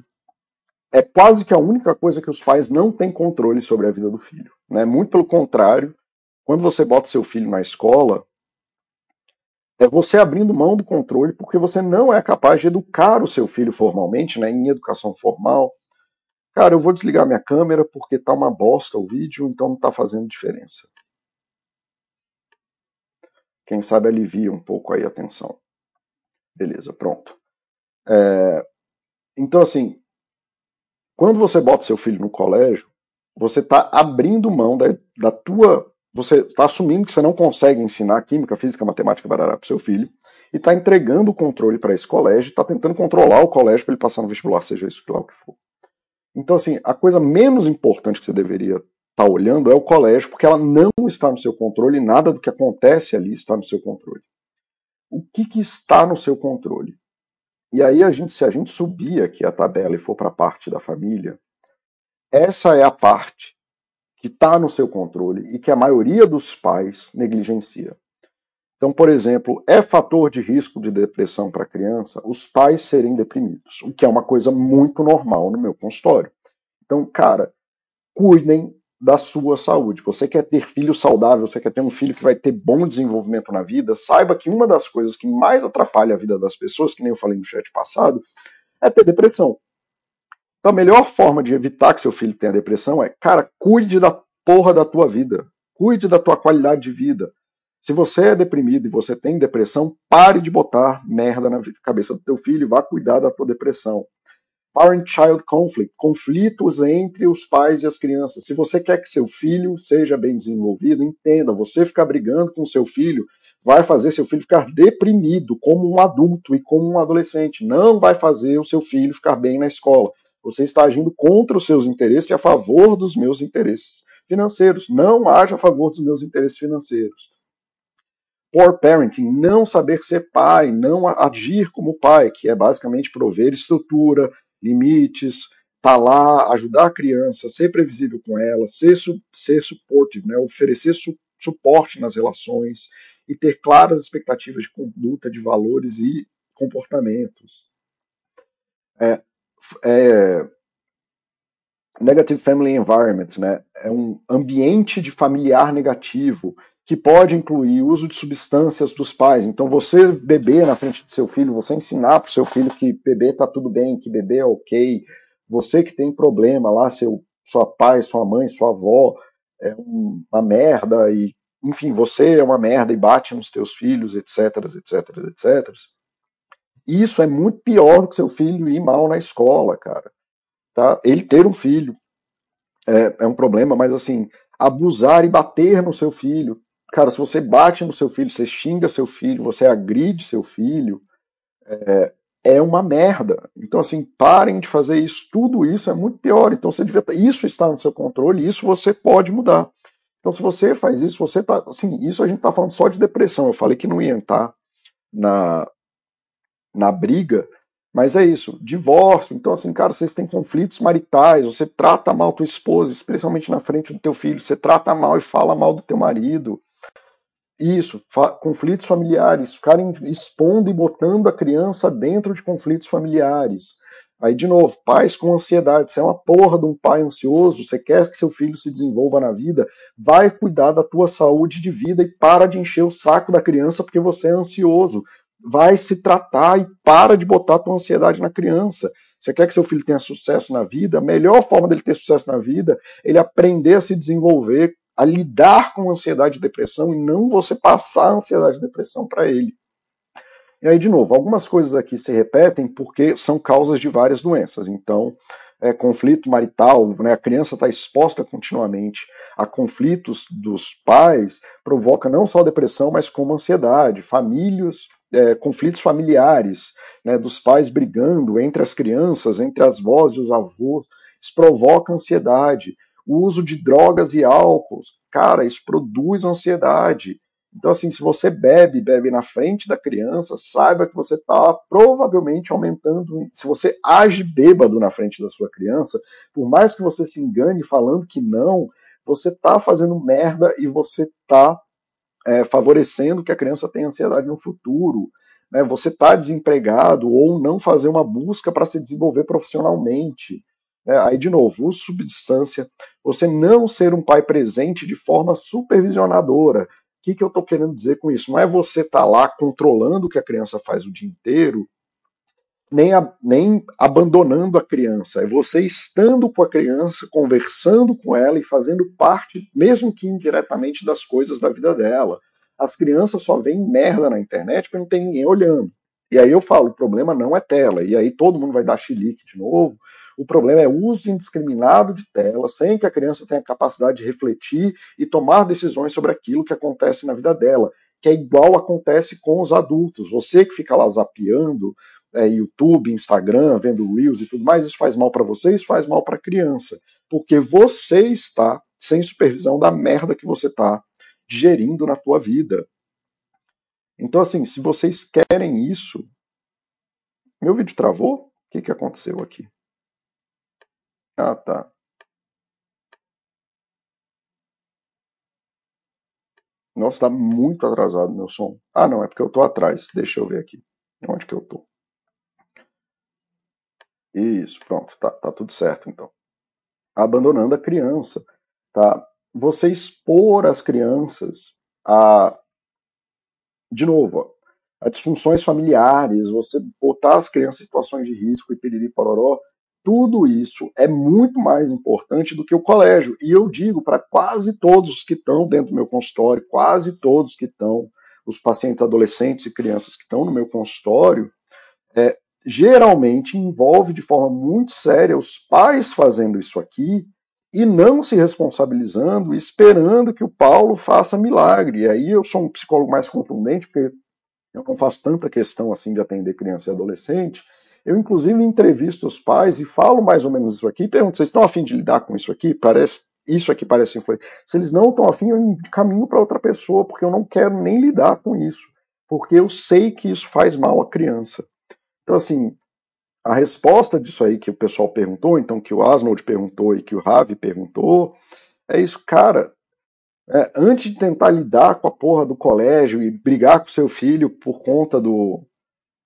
é quase que a única coisa que os pais não têm controle sobre a vida do filho. Né? Muito pelo contrário, quando você bota seu filho na escola, é você abrindo mão do controle porque você não é capaz de educar o seu filho formalmente, né, em educação formal. Cara, eu vou desligar minha câmera porque tá uma bosta o vídeo, então não tá fazendo diferença. Quem sabe alivia um pouco aí a tensão. Beleza, pronto. É, então, assim, quando você bota seu filho no colégio, você está abrindo mão da, da tua. Você está assumindo que você não consegue ensinar química, física, matemática, barará para seu filho, e está entregando o controle para esse colégio, está tentando controlar o colégio para ele passar no vestibular, seja isso lá o que for. Então, assim, a coisa menos importante que você deveria estar tá olhando é o colégio, porque ela não está no seu controle, nada do que acontece ali está no seu controle. O que, que está no seu controle? E aí, a gente, se a gente subir aqui a tabela e for para a parte da família, essa é a parte que está no seu controle e que a maioria dos pais negligencia. Então, por exemplo, é fator de risco de depressão para a criança os pais serem deprimidos, o que é uma coisa muito normal no meu consultório. Então, cara, cuidem da sua saúde. Você quer ter filho saudável, você quer ter um filho que vai ter bom desenvolvimento na vida, saiba que uma das coisas que mais atrapalha a vida das pessoas, que nem eu falei no chat passado, é ter depressão. Então a melhor forma de evitar que seu filho tenha depressão é, cara, cuide da porra da tua vida. Cuide da tua qualidade de vida. Se você é deprimido e você tem depressão, pare de botar merda na cabeça do teu filho e vá cuidar da tua depressão. Parent-child conflict, conflitos entre os pais e as crianças. Se você quer que seu filho seja bem desenvolvido, entenda, você ficar brigando com seu filho vai fazer seu filho ficar deprimido como um adulto e como um adolescente. Não vai fazer o seu filho ficar bem na escola. Você está agindo contra os seus interesses e a favor dos meus interesses financeiros. Não haja a favor dos meus interesses financeiros. Poor parenting, não saber ser pai, não agir como pai, que é basicamente prover estrutura, limites, estar tá lá, ajudar a criança, ser previsível com ela, ser, ser supportive, né, oferecer su suporte nas relações e ter claras expectativas de conduta, de valores e comportamentos. É, é, negative family environment, né, é um ambiente de familiar negativo que pode incluir uso de substâncias dos pais. Então, você beber na frente do seu filho, você ensinar para o seu filho que beber está tudo bem, que beber é ok. Você que tem problema lá, seu, sua pai, sua mãe, sua avó é uma merda e, enfim, você é uma merda e bate nos teus filhos, etc, etc, etc. Isso é muito pior do que seu filho ir mal na escola, cara. Tá? Ele ter um filho é, é um problema, mas assim, abusar e bater no seu filho Cara, se você bate no seu filho, você xinga seu filho, você agride seu filho, é, é uma merda. Então, assim, parem de fazer isso. Tudo isso é muito pior. Então, você devia, isso está no seu controle, isso você pode mudar. Então, se você faz isso, você tá. Assim, isso a gente está falando só de depressão. Eu falei que não ia entrar na, na briga, mas é isso. Divórcio. Então, assim, cara, vocês têm conflitos maritais, você trata mal tua esposa, especialmente na frente do teu filho, você trata mal e fala mal do teu marido. Isso, conflitos familiares, ficarem expondo e botando a criança dentro de conflitos familiares. Aí, de novo, pais com ansiedade. Você é uma porra de um pai ansioso, você quer que seu filho se desenvolva na vida, vai cuidar da tua saúde de vida e para de encher o saco da criança porque você é ansioso. Vai se tratar e para de botar tua ansiedade na criança. Você quer que seu filho tenha sucesso na vida? A melhor forma dele ter sucesso na vida é ele aprender a se desenvolver a lidar com ansiedade e depressão e não você passar a ansiedade e depressão para ele. E aí, de novo, algumas coisas aqui se repetem porque são causas de várias doenças. Então, é, conflito marital, né, a criança está exposta continuamente a conflitos dos pais, provoca não só depressão, mas como ansiedade, famílias, é, conflitos familiares, né, dos pais brigando entre as crianças, entre as vozes e os avós, isso provoca ansiedade o uso de drogas e álcool, cara, isso produz ansiedade. Então, assim, se você bebe, bebe na frente da criança, saiba que você está provavelmente aumentando. Se você age bêbado na frente da sua criança, por mais que você se engane falando que não, você está fazendo merda e você está é, favorecendo que a criança tenha ansiedade no futuro. Né? Você está desempregado ou não fazer uma busca para se desenvolver profissionalmente. Né? Aí, de novo, uso subdistância, você não ser um pai presente de forma supervisionadora. O que, que eu estou querendo dizer com isso? Não é você estar tá lá controlando o que a criança faz o dia inteiro nem, a, nem abandonando a criança, é você estando com a criança, conversando com ela e fazendo parte, mesmo que indiretamente, das coisas da vida dela. As crianças só veem merda na internet porque não tem ninguém olhando. E aí eu falo, o problema não é tela. E aí todo mundo vai dar chilique de novo. O problema é uso indiscriminado de tela, sem que a criança tenha capacidade de refletir e tomar decisões sobre aquilo que acontece na vida dela, que é igual acontece com os adultos. Você que fica lá zapeando, é, YouTube, Instagram, vendo Reels e tudo mais, isso faz mal para você, isso faz mal para a criança. Porque você está sem supervisão da merda que você está digerindo na tua vida. Então, assim, se vocês querem isso. Meu vídeo travou? O que, que aconteceu aqui? Ah, tá. Nossa, tá muito atrasado meu som. Ah, não, é porque eu tô atrás. Deixa eu ver aqui. Onde que eu tô? Isso, pronto, tá, tá tudo certo então. Abandonando a criança, tá? Você expor as crianças a, de novo, a disfunções familiares, você botar as crianças em situações de risco e piriri pororó, tudo isso é muito mais importante do que o colégio. E eu digo para quase todos que estão dentro do meu consultório, quase todos que estão, os pacientes adolescentes e crianças que estão no meu consultório, é, geralmente envolve de forma muito séria os pais fazendo isso aqui e não se responsabilizando, esperando que o Paulo faça milagre. E aí eu sou um psicólogo mais contundente, porque eu não faço tanta questão assim de atender criança e adolescente. Eu, inclusive, entrevisto os pais e falo mais ou menos isso aqui. Pergunto: vocês estão afim de lidar com isso aqui? Parece. Isso aqui parece influência. Se eles não estão afim, eu caminho para outra pessoa, porque eu não quero nem lidar com isso. Porque eu sei que isso faz mal à criança. Então, assim, a resposta disso aí que o pessoal perguntou, então que o Asnold perguntou e que o Ravi perguntou, é isso, cara. É, antes de tentar lidar com a porra do colégio e brigar com seu filho por conta do,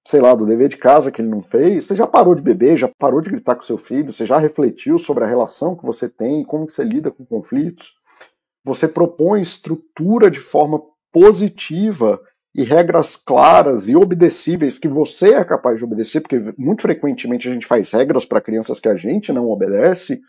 sei lá, do dever de casa que ele não fez, você já parou de beber, já parou de gritar com seu filho, você já refletiu sobre a relação que você tem, como que você lida com conflitos. Você propõe estrutura de forma positiva e regras claras e obedecíveis que você é capaz de obedecer, porque muito frequentemente a gente faz regras para crianças que a gente não obedece,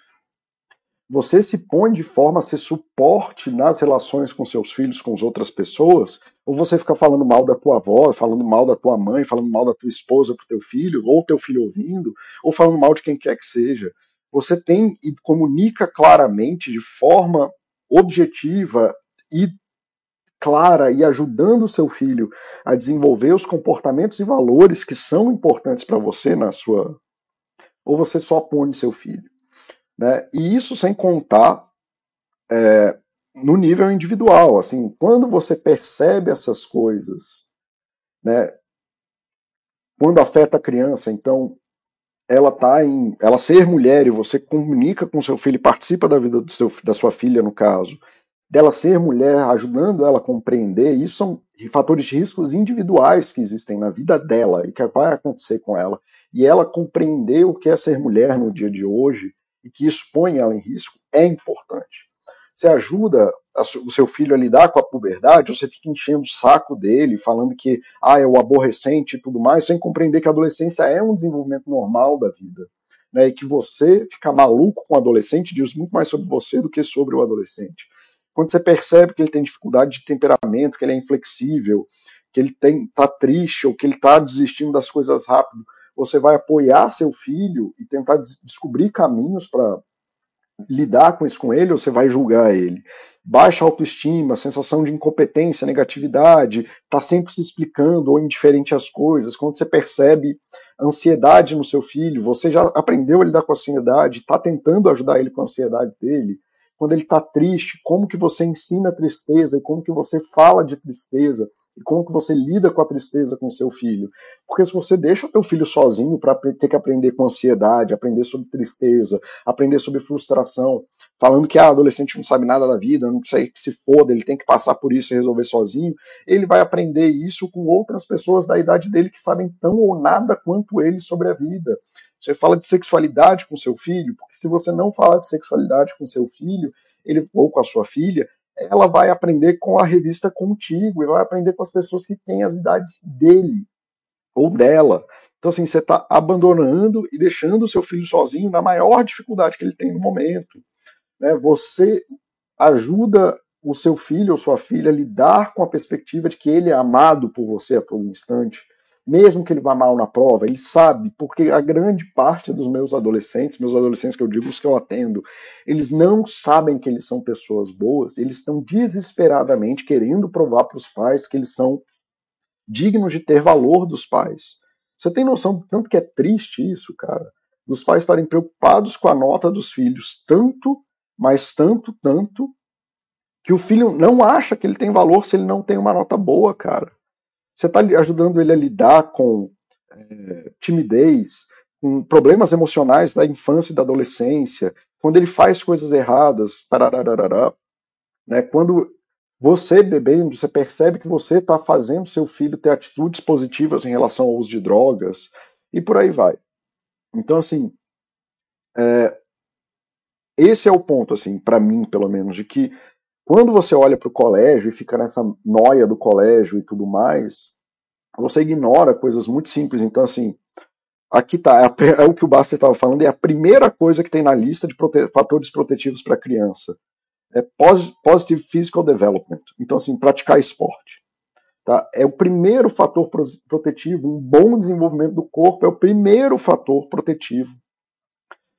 você se põe de forma a ser suporte nas relações com seus filhos, com as outras pessoas, ou você fica falando mal da tua avó, falando mal da tua mãe, falando mal da tua esposa pro teu filho, ou teu filho ouvindo, ou falando mal de quem quer que seja. Você tem e comunica claramente, de forma objetiva e clara e ajudando o seu filho a desenvolver os comportamentos e valores que são importantes para você na sua ou você só põe seu filho, né? E isso sem contar é, no nível individual, assim, quando você percebe essas coisas, né? Quando afeta a criança, então ela tá em, ela ser mulher e você comunica com seu filho, participa da vida do seu, da sua filha no caso, dela ser mulher, ajudando ela a compreender, isso são fatores de riscos individuais que existem na vida dela e que vai acontecer com ela. E ela compreender o que é ser mulher no dia de hoje e que expõe ela em risco é importante. Você ajuda o seu filho a lidar com a puberdade, você fica enchendo o saco dele, falando que ah, é o aborrecente e tudo mais, sem compreender que a adolescência é um desenvolvimento normal da vida. Né, e que você ficar maluco com o adolescente diz muito mais sobre você do que sobre o adolescente quando você percebe que ele tem dificuldade de temperamento, que ele é inflexível, que ele está triste ou que ele está desistindo das coisas rápido, você vai apoiar seu filho e tentar des descobrir caminhos para lidar com isso com ele ou você vai julgar ele? Baixa autoestima, sensação de incompetência, negatividade, está sempre se explicando ou indiferente às coisas. Quando você percebe ansiedade no seu filho, você já aprendeu a lidar com a ansiedade, está tentando ajudar ele com a ansiedade dele quando ele está triste, como que você ensina a tristeza e como que você fala de tristeza e como que você lida com a tristeza com seu filho. Porque se você deixa teu filho sozinho para ter que aprender com ansiedade, aprender sobre tristeza, aprender sobre frustração, falando que ah, adolescente não sabe nada da vida, não sei que se foda, ele tem que passar por isso e resolver sozinho, ele vai aprender isso com outras pessoas da idade dele que sabem tão ou nada quanto ele sobre a vida. Você fala de sexualidade com seu filho, porque se você não fala de sexualidade com seu filho, ele ou com a sua filha, ela vai aprender com a revista contigo e vai aprender com as pessoas que têm as idades dele ou dela. Então, assim, você está abandonando e deixando o seu filho sozinho na maior dificuldade que ele tem no momento. Né? Você ajuda o seu filho ou sua filha a lidar com a perspectiva de que ele é amado por você a todo instante, mesmo que ele vá mal na prova, ele sabe, porque a grande parte dos meus adolescentes, meus adolescentes que eu digo, os que eu atendo, eles não sabem que eles são pessoas boas, eles estão desesperadamente querendo provar para os pais que eles são dignos de ter valor dos pais. Você tem noção do tanto que é triste isso, cara? Dos pais estarem preocupados com a nota dos filhos, tanto, mas tanto, tanto, que o filho não acha que ele tem valor se ele não tem uma nota boa, cara. Você está ajudando ele a lidar com é, timidez, com problemas emocionais da infância e da adolescência, quando ele faz coisas erradas, né? Quando você, bebendo, você percebe que você está fazendo seu filho ter atitudes positivas em relação ao uso de drogas, e por aí vai. Então, assim, é, esse é o ponto, assim, para mim, pelo menos, de que quando você olha para o colégio e fica nessa noia do colégio e tudo mais, você ignora coisas muito simples. Então, assim, aqui tá, é, é o que o Baster estava falando, é a primeira coisa que tem na lista de prote fatores protetivos para criança. É Positive Physical Development. Então, assim, praticar esporte. Tá? É o primeiro fator protetivo, um bom desenvolvimento do corpo é o primeiro fator protetivo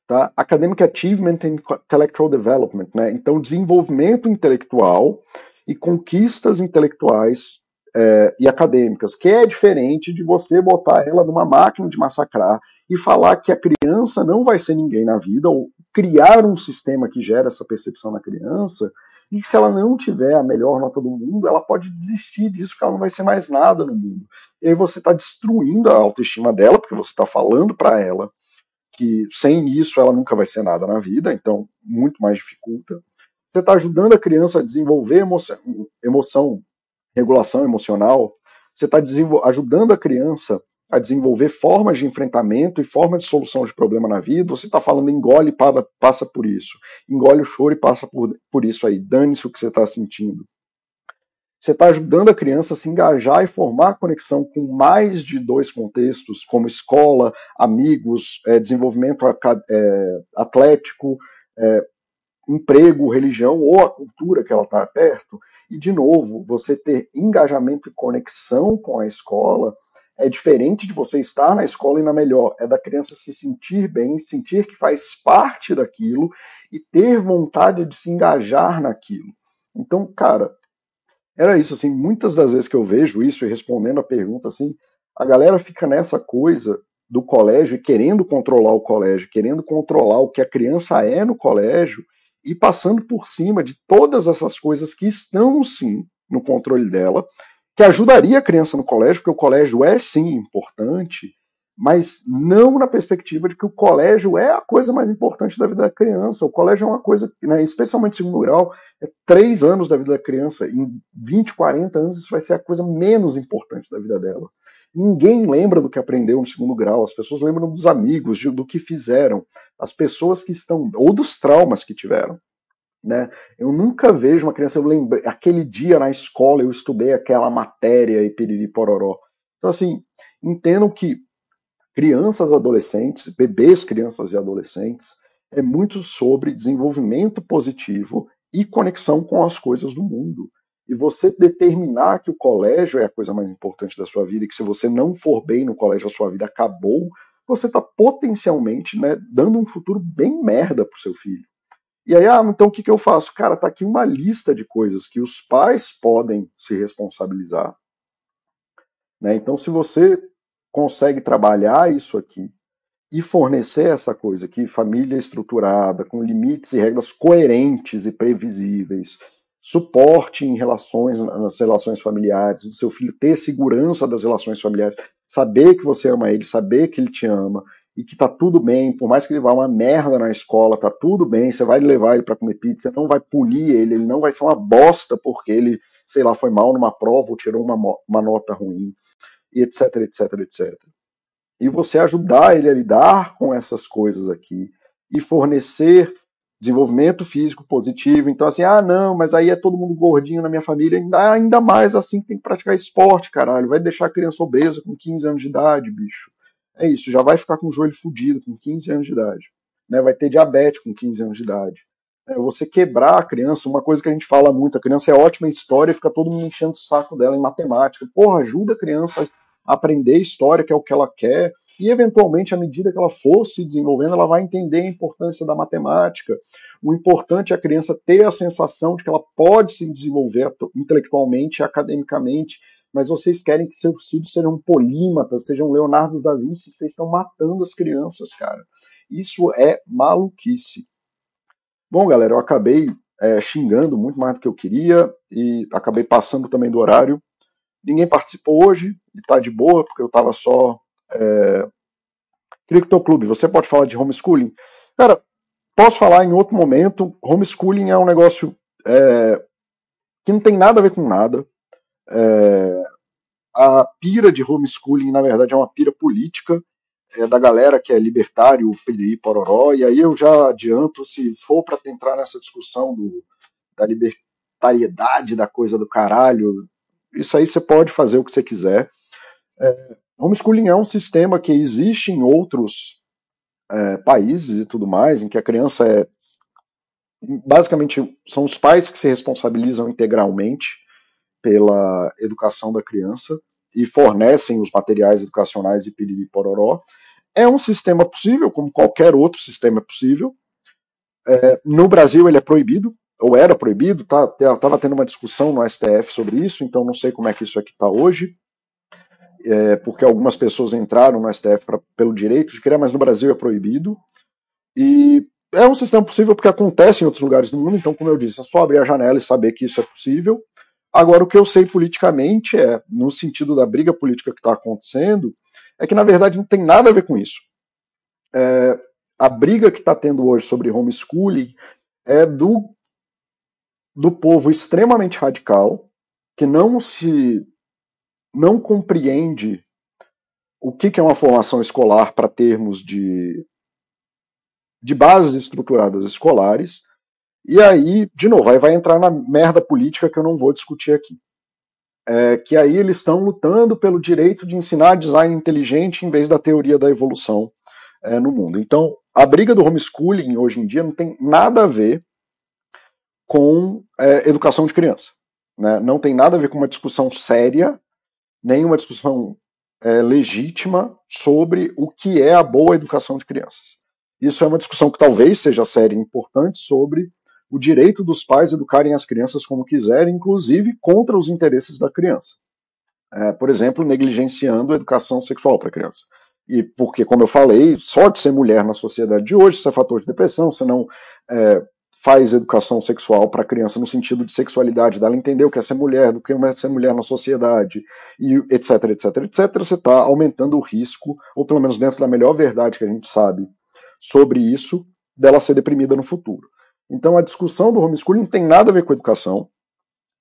Tá? Academic Achievement and Intellectual Development, né? Então, desenvolvimento intelectual e conquistas intelectuais é, e acadêmicas, que é diferente de você botar ela numa máquina de massacrar e falar que a criança não vai ser ninguém na vida, ou criar um sistema que gera essa percepção na criança, e que se ela não tiver a melhor nota do mundo, ela pode desistir disso, porque ela não vai ser mais nada no mundo. E aí você está destruindo a autoestima dela, porque você está falando para ela que sem isso ela nunca vai ser nada na vida, então muito mais dificulta. Você está ajudando a criança a desenvolver emoção, emoção regulação emocional. Você está ajudando a criança a desenvolver formas de enfrentamento e formas de solução de problema na vida. Você está falando engole e passa por isso. Engole o choro e passa por, por isso aí. Dane-se o que você está sentindo. Você está ajudando a criança a se engajar e formar conexão com mais de dois contextos, como escola, amigos, é, desenvolvimento é, atlético, é, emprego, religião ou a cultura que ela está perto. E, de novo, você ter engajamento e conexão com a escola é diferente de você estar na escola e na melhor. É da criança se sentir bem, sentir que faz parte daquilo e ter vontade de se engajar naquilo. Então, cara, era isso, assim, muitas das vezes que eu vejo isso e respondendo a pergunta, assim, a galera fica nessa coisa do colégio e querendo controlar o colégio, querendo controlar o que a criança é no colégio e passando por cima de todas essas coisas que estão sim no controle dela, que ajudaria a criança no colégio, porque o colégio é sim importante, mas não na perspectiva de que o colégio é a coisa mais importante da vida da criança. O colégio é uma coisa, né, especialmente segundo grau, é três anos da vida da criança. Em 20, 40 anos, isso vai ser a coisa menos importante da vida dela. Ninguém lembra do que aprendeu no segundo grau, as pessoas lembram dos amigos, de, do que fizeram, as pessoas que estão, ou dos traumas que tiveram. Né? Eu nunca vejo uma criança, eu lembrei, aquele dia na escola eu estudei aquela matéria e piriri pororó. Então, assim, entendam que crianças, adolescentes, bebês, crianças e adolescentes, é muito sobre desenvolvimento positivo e conexão com as coisas do mundo. E você determinar que o colégio é a coisa mais importante da sua vida e que se você não for bem no colégio, a sua vida acabou, você está potencialmente né, dando um futuro bem merda para o seu filho. E aí, ah, então o que, que eu faço? Cara, tá aqui uma lista de coisas que os pais podem se responsabilizar. Né? Então, se você consegue trabalhar isso aqui e fornecer essa coisa aqui, família estruturada, com limites e regras coerentes e previsíveis, suporte em relações, nas relações familiares, do seu filho ter segurança das relações familiares, saber que você ama ele, saber que ele te ama e que tá tudo bem, por mais que ele vá uma merda na escola, tá tudo bem, você vai levar ele para comer pizza, você não vai punir ele, ele não vai ser uma bosta porque ele, sei lá, foi mal numa prova ou tirou uma, uma nota ruim, e etc, etc, etc. E você ajudar ele a lidar com essas coisas aqui e fornecer desenvolvimento físico positivo. Então, assim, ah, não, mas aí é todo mundo gordinho na minha família. Ainda, ainda mais assim que tem que praticar esporte, caralho. Vai deixar a criança obesa com 15 anos de idade, bicho. É isso, já vai ficar com o joelho fudido com 15 anos de idade. Né? Vai ter diabetes com 15 anos de idade. É você quebrar a criança, uma coisa que a gente fala muito, a criança é ótima em história fica todo mundo enchendo o saco dela em matemática. Porra, ajuda a criança aprender história, que é o que ela quer, e eventualmente, à medida que ela for se desenvolvendo, ela vai entender a importância da matemática. O importante é a criança ter a sensação de que ela pode se desenvolver intelectualmente e academicamente, mas vocês querem que seus filhos sejam polímatas, sejam Leonardo da Vinci, vocês estão matando as crianças, cara. Isso é maluquice. Bom, galera, eu acabei é, xingando muito mais do que eu queria e acabei passando também do horário. Ninguém participou hoje e tá de boa, porque eu tava só é... Criptoclube, você pode falar de homeschooling? Cara, posso falar em outro momento. Homeschooling é um negócio é, que não tem nada a ver com nada. É, a pira de homeschooling, na verdade, é uma pira política é, da galera que é libertário, PDI, pororó. E aí eu já adianto, se for para entrar nessa discussão do, da libertariedade da coisa do caralho, isso aí você pode fazer o que você quiser. É, Homeschooling é um sistema que existe em outros é, países e tudo mais, em que a criança é. Basicamente, são os pais que se responsabilizam integralmente pela educação da criança e fornecem os materiais educacionais e piriri pororó. É um sistema possível, como qualquer outro sistema é possível. É, no Brasil ele é proibido, ou era proibido, tá, estava tendo uma discussão no STF sobre isso, então não sei como é que isso aqui está hoje é, porque algumas pessoas entraram no STF pra, pelo direito de criar, mas no Brasil é proibido. E é um sistema possível porque acontece em outros lugares do mundo, então, como eu disse, é só abrir a janela e saber que isso é possível. Agora, o que eu sei politicamente é, no sentido da briga política que está acontecendo, é que na verdade não tem nada a ver com isso. É, a briga que está tendo hoje sobre homeschooling é do, do povo extremamente radical, que não se não compreende o que, é uma formação escolar para termos de, de bases estruturadas escolares, e aí, de novo, aí vai entrar na merda política que eu não vou discutir aqui. É, que aí eles estão lutando pelo direito de ensinar design inteligente em vez da teoria da evolução é, no mundo. Então, a briga do homeschooling hoje em dia não tem nada a ver com é, educação de criança. Né? Não tem nada a ver com uma discussão séria nenhuma discussão é, legítima sobre o que é a boa educação de crianças. Isso é uma discussão que talvez seja séria e importante sobre o direito dos pais educarem as crianças como quiserem, inclusive contra os interesses da criança. É, por exemplo, negligenciando a educação sexual para criança. E porque, como eu falei, de ser mulher na sociedade de hoje, isso é fator de depressão, você não é, faz educação sexual para a criança no sentido de sexualidade, dela entender o que é ser mulher, do que é ser mulher na sociedade, e etc, etc, etc, você está aumentando o risco, ou pelo menos dentro da melhor verdade que a gente sabe sobre isso, dela ser deprimida no futuro. Então a discussão do homeschooling não tem nada a ver com educação.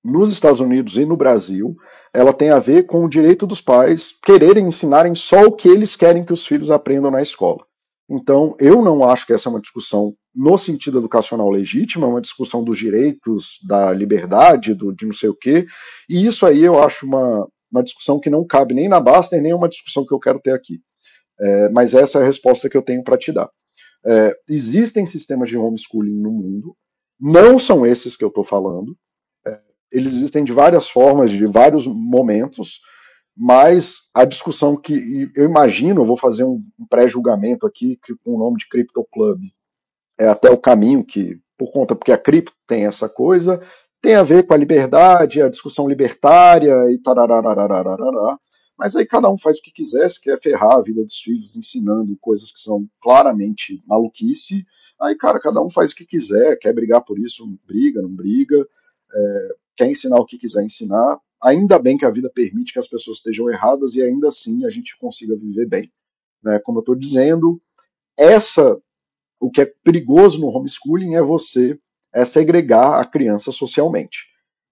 Nos Estados Unidos e no Brasil, ela tem a ver com o direito dos pais quererem ensinarem só o que eles querem que os filhos aprendam na escola. Então, eu não acho que essa é uma discussão no sentido educacional legítima, é uma discussão dos direitos, da liberdade, do, de não sei o quê, e isso aí eu acho uma, uma discussão que não cabe nem na Baster, nem uma discussão que eu quero ter aqui. É, mas essa é a resposta que eu tenho para te dar. É, existem sistemas de homeschooling no mundo, não são esses que eu estou falando, é, eles existem de várias formas, de vários momentos, mas a discussão que eu imagino, eu vou fazer um pré-julgamento aqui que, com o nome de Crypto Club, é até o caminho que, por conta, porque a cripto tem essa coisa, tem a ver com a liberdade, a discussão libertária e tararararararará, Mas aí cada um faz o que quiser, se quer ferrar a vida dos filhos ensinando coisas que são claramente maluquice, aí, cara, cada um faz o que quiser, quer brigar por isso, briga, não briga, é, quer ensinar o que quiser ensinar. Ainda bem que a vida permite que as pessoas estejam erradas e ainda assim a gente consiga viver bem. Né? Como eu estou dizendo, essa o que é perigoso no homeschooling é você é segregar a criança socialmente,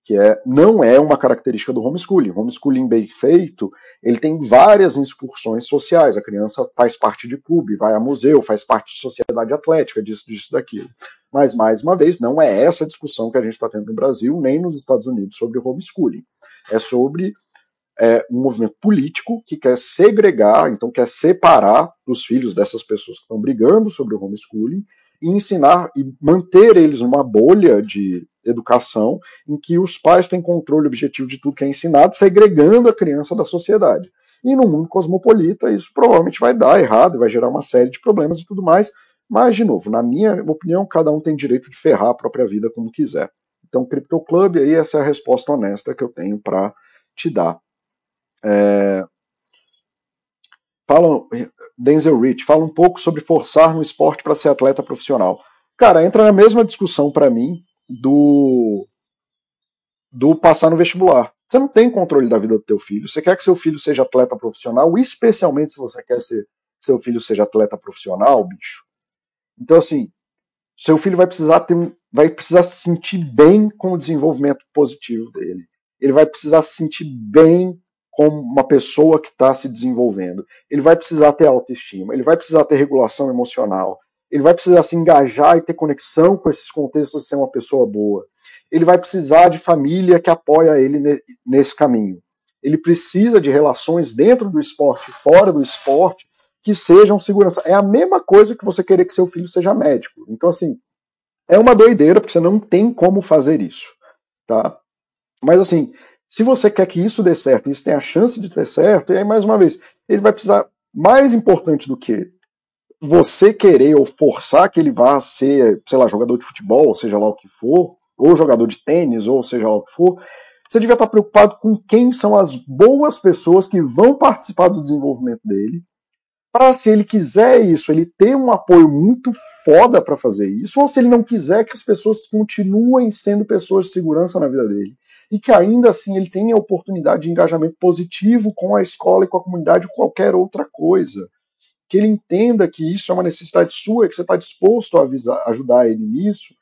que é não é uma característica do homeschooling. Homeschooling bem feito, ele tem várias incursões sociais. A criança faz parte de clube, vai a museu, faz parte de sociedade atlética, disso, disso, daquilo. Mas, mais uma vez, não é essa a discussão que a gente está tendo no Brasil, nem nos Estados Unidos sobre homeschooling. É sobre é, um movimento político que quer segregar, então quer separar os filhos dessas pessoas que estão brigando sobre o homeschooling e ensinar e manter eles numa bolha de educação em que os pais têm controle objetivo de tudo que é ensinado, segregando a criança da sociedade. E no mundo cosmopolita, isso provavelmente vai dar errado, vai gerar uma série de problemas e tudo mais. Mas, de novo, na minha opinião, cada um tem direito de ferrar a própria vida como quiser. Então, Crypto Club, aí essa é a resposta honesta que eu tenho para te dar. É... Fala, Denzel Rich, fala um pouco sobre forçar no esporte para ser atleta profissional. Cara, entra na mesma discussão para mim do do passar no vestibular. Você não tem controle da vida do teu filho. Você quer que seu filho seja atleta profissional, especialmente se você quer ser, que seu filho seja atleta profissional, bicho. Então assim, seu filho vai precisar ter, vai precisar se sentir bem com o desenvolvimento positivo dele. Ele vai precisar se sentir bem como uma pessoa que está se desenvolvendo. Ele vai precisar ter autoestima, ele vai precisar ter regulação emocional, ele vai precisar se engajar e ter conexão com esses contextos de ser uma pessoa boa. Ele vai precisar de família que apoia ele nesse caminho. Ele precisa de relações dentro do esporte, fora do esporte, que sejam segurança. É a mesma coisa que você querer que seu filho seja médico. Então, assim, é uma doideira, porque você não tem como fazer isso. Tá? Mas, assim, se você quer que isso dê certo, isso tem a chance de ter certo, e aí, mais uma vez, ele vai precisar, mais importante do que você querer ou forçar que ele vá ser, sei lá, jogador de futebol, seja lá o que for, ou jogador de tênis, ou seja lá o que for, você devia estar preocupado com quem são as boas pessoas que vão participar do desenvolvimento dele, para se ele quiser isso, ele ter um apoio muito foda para fazer isso, ou se ele não quiser que as pessoas continuem sendo pessoas de segurança na vida dele e que ainda assim ele tenha oportunidade de engajamento positivo com a escola e com a comunidade ou qualquer outra coisa. Que ele entenda que isso é uma necessidade sua e que você está disposto a avisar, ajudar ele nisso.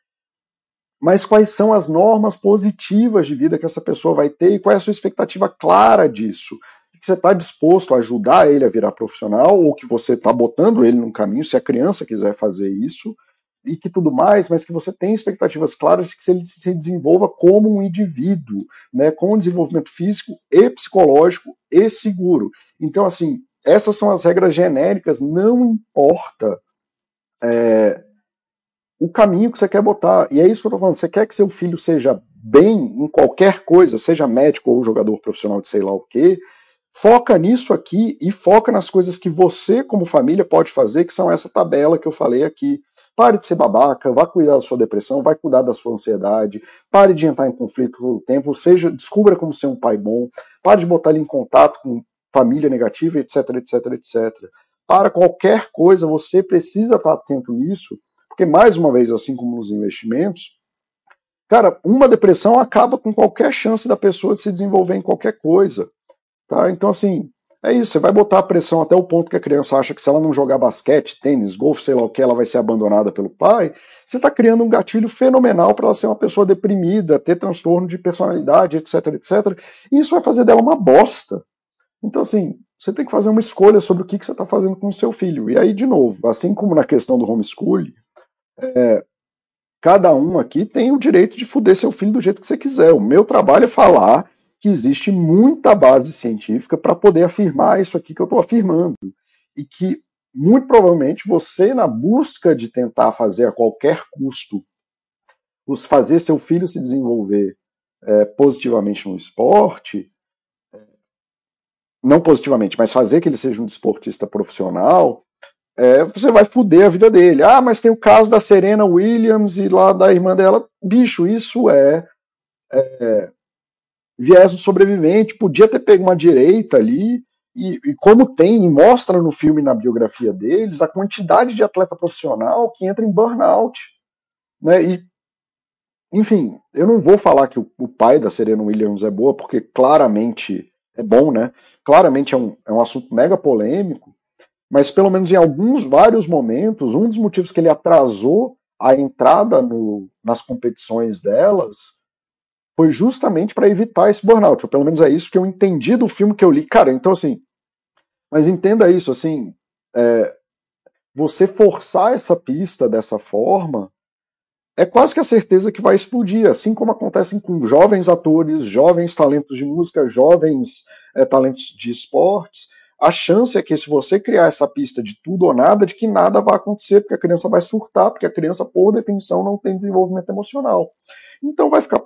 Mas quais são as normas positivas de vida que essa pessoa vai ter e qual é a sua expectativa clara disso? Que você está disposto a ajudar ele a virar profissional ou que você está botando ele num caminho, se a criança quiser fazer isso, e que tudo mais, mas que você tem expectativas claras de que ele se desenvolva como um indivíduo, né, com desenvolvimento físico e psicológico e seguro. Então, assim, essas são as regras genéricas, não importa é, o caminho que você quer botar. E é isso que eu estou falando. Você quer que seu filho seja bem em qualquer coisa, seja médico ou jogador profissional de sei lá o quê, foca nisso aqui e foca nas coisas que você, como família, pode fazer, que são essa tabela que eu falei aqui Pare de ser babaca, vá cuidar da sua depressão, vai cuidar da sua ansiedade, pare de entrar em conflito todo o tempo, seja, descubra como ser um pai bom, pare de botar ele em contato com família negativa, etc, etc, etc. Para qualquer coisa, você precisa estar atento nisso, porque mais uma vez, assim como nos investimentos, cara, uma depressão acaba com qualquer chance da pessoa de se desenvolver em qualquer coisa. Tá? Então, assim, é isso, você vai botar a pressão até o ponto que a criança acha que se ela não jogar basquete, tênis, golfe, sei lá o que, ela vai ser abandonada pelo pai. Você está criando um gatilho fenomenal para ela ser uma pessoa deprimida, ter transtorno de personalidade, etc, etc. E isso vai fazer dela uma bosta. Então, assim, você tem que fazer uma escolha sobre o que, que você está fazendo com o seu filho. E aí, de novo, assim como na questão do homeschooling, é, cada um aqui tem o direito de fuder seu filho do jeito que você quiser. O meu trabalho é falar que existe muita base científica para poder afirmar isso aqui que eu estou afirmando. E que, muito provavelmente, você, na busca de tentar fazer a qualquer custo, os fazer seu filho se desenvolver é, positivamente no esporte, é, não positivamente, mas fazer que ele seja um desportista profissional, é, você vai foder a vida dele. Ah, mas tem o caso da Serena Williams e lá da irmã dela. Bicho, isso é, é viés do sobrevivente, podia ter pego uma direita ali, E, e, como tem, e mostra no filme na biografia deles, a quantidade de atleta profissional que entra em burnout. Né? E, enfim, eu não vou falar que o, o pai da Serena Williams é boa, porque claramente é bom, né? Claramente é um, é um assunto mega polêmico, mas pelo menos em alguns, vários momentos, um dos motivos que ele atrasou a entrada no, nas competições delas foi justamente para evitar esse burnout. Ou pelo menos é isso que eu entendi do filme que eu li. Cara, então assim, mas entenda isso, assim, é, você forçar essa pista dessa forma é quase que a certeza que vai explodir, assim como acontece com jovens atores, jovens talentos de música, jovens é, talentos de esportes. A chance é que se você criar essa pista de tudo ou nada, de que nada vai acontecer, porque a criança vai surtar, porque a criança, por definição, não tem desenvolvimento emocional. Então vai ficar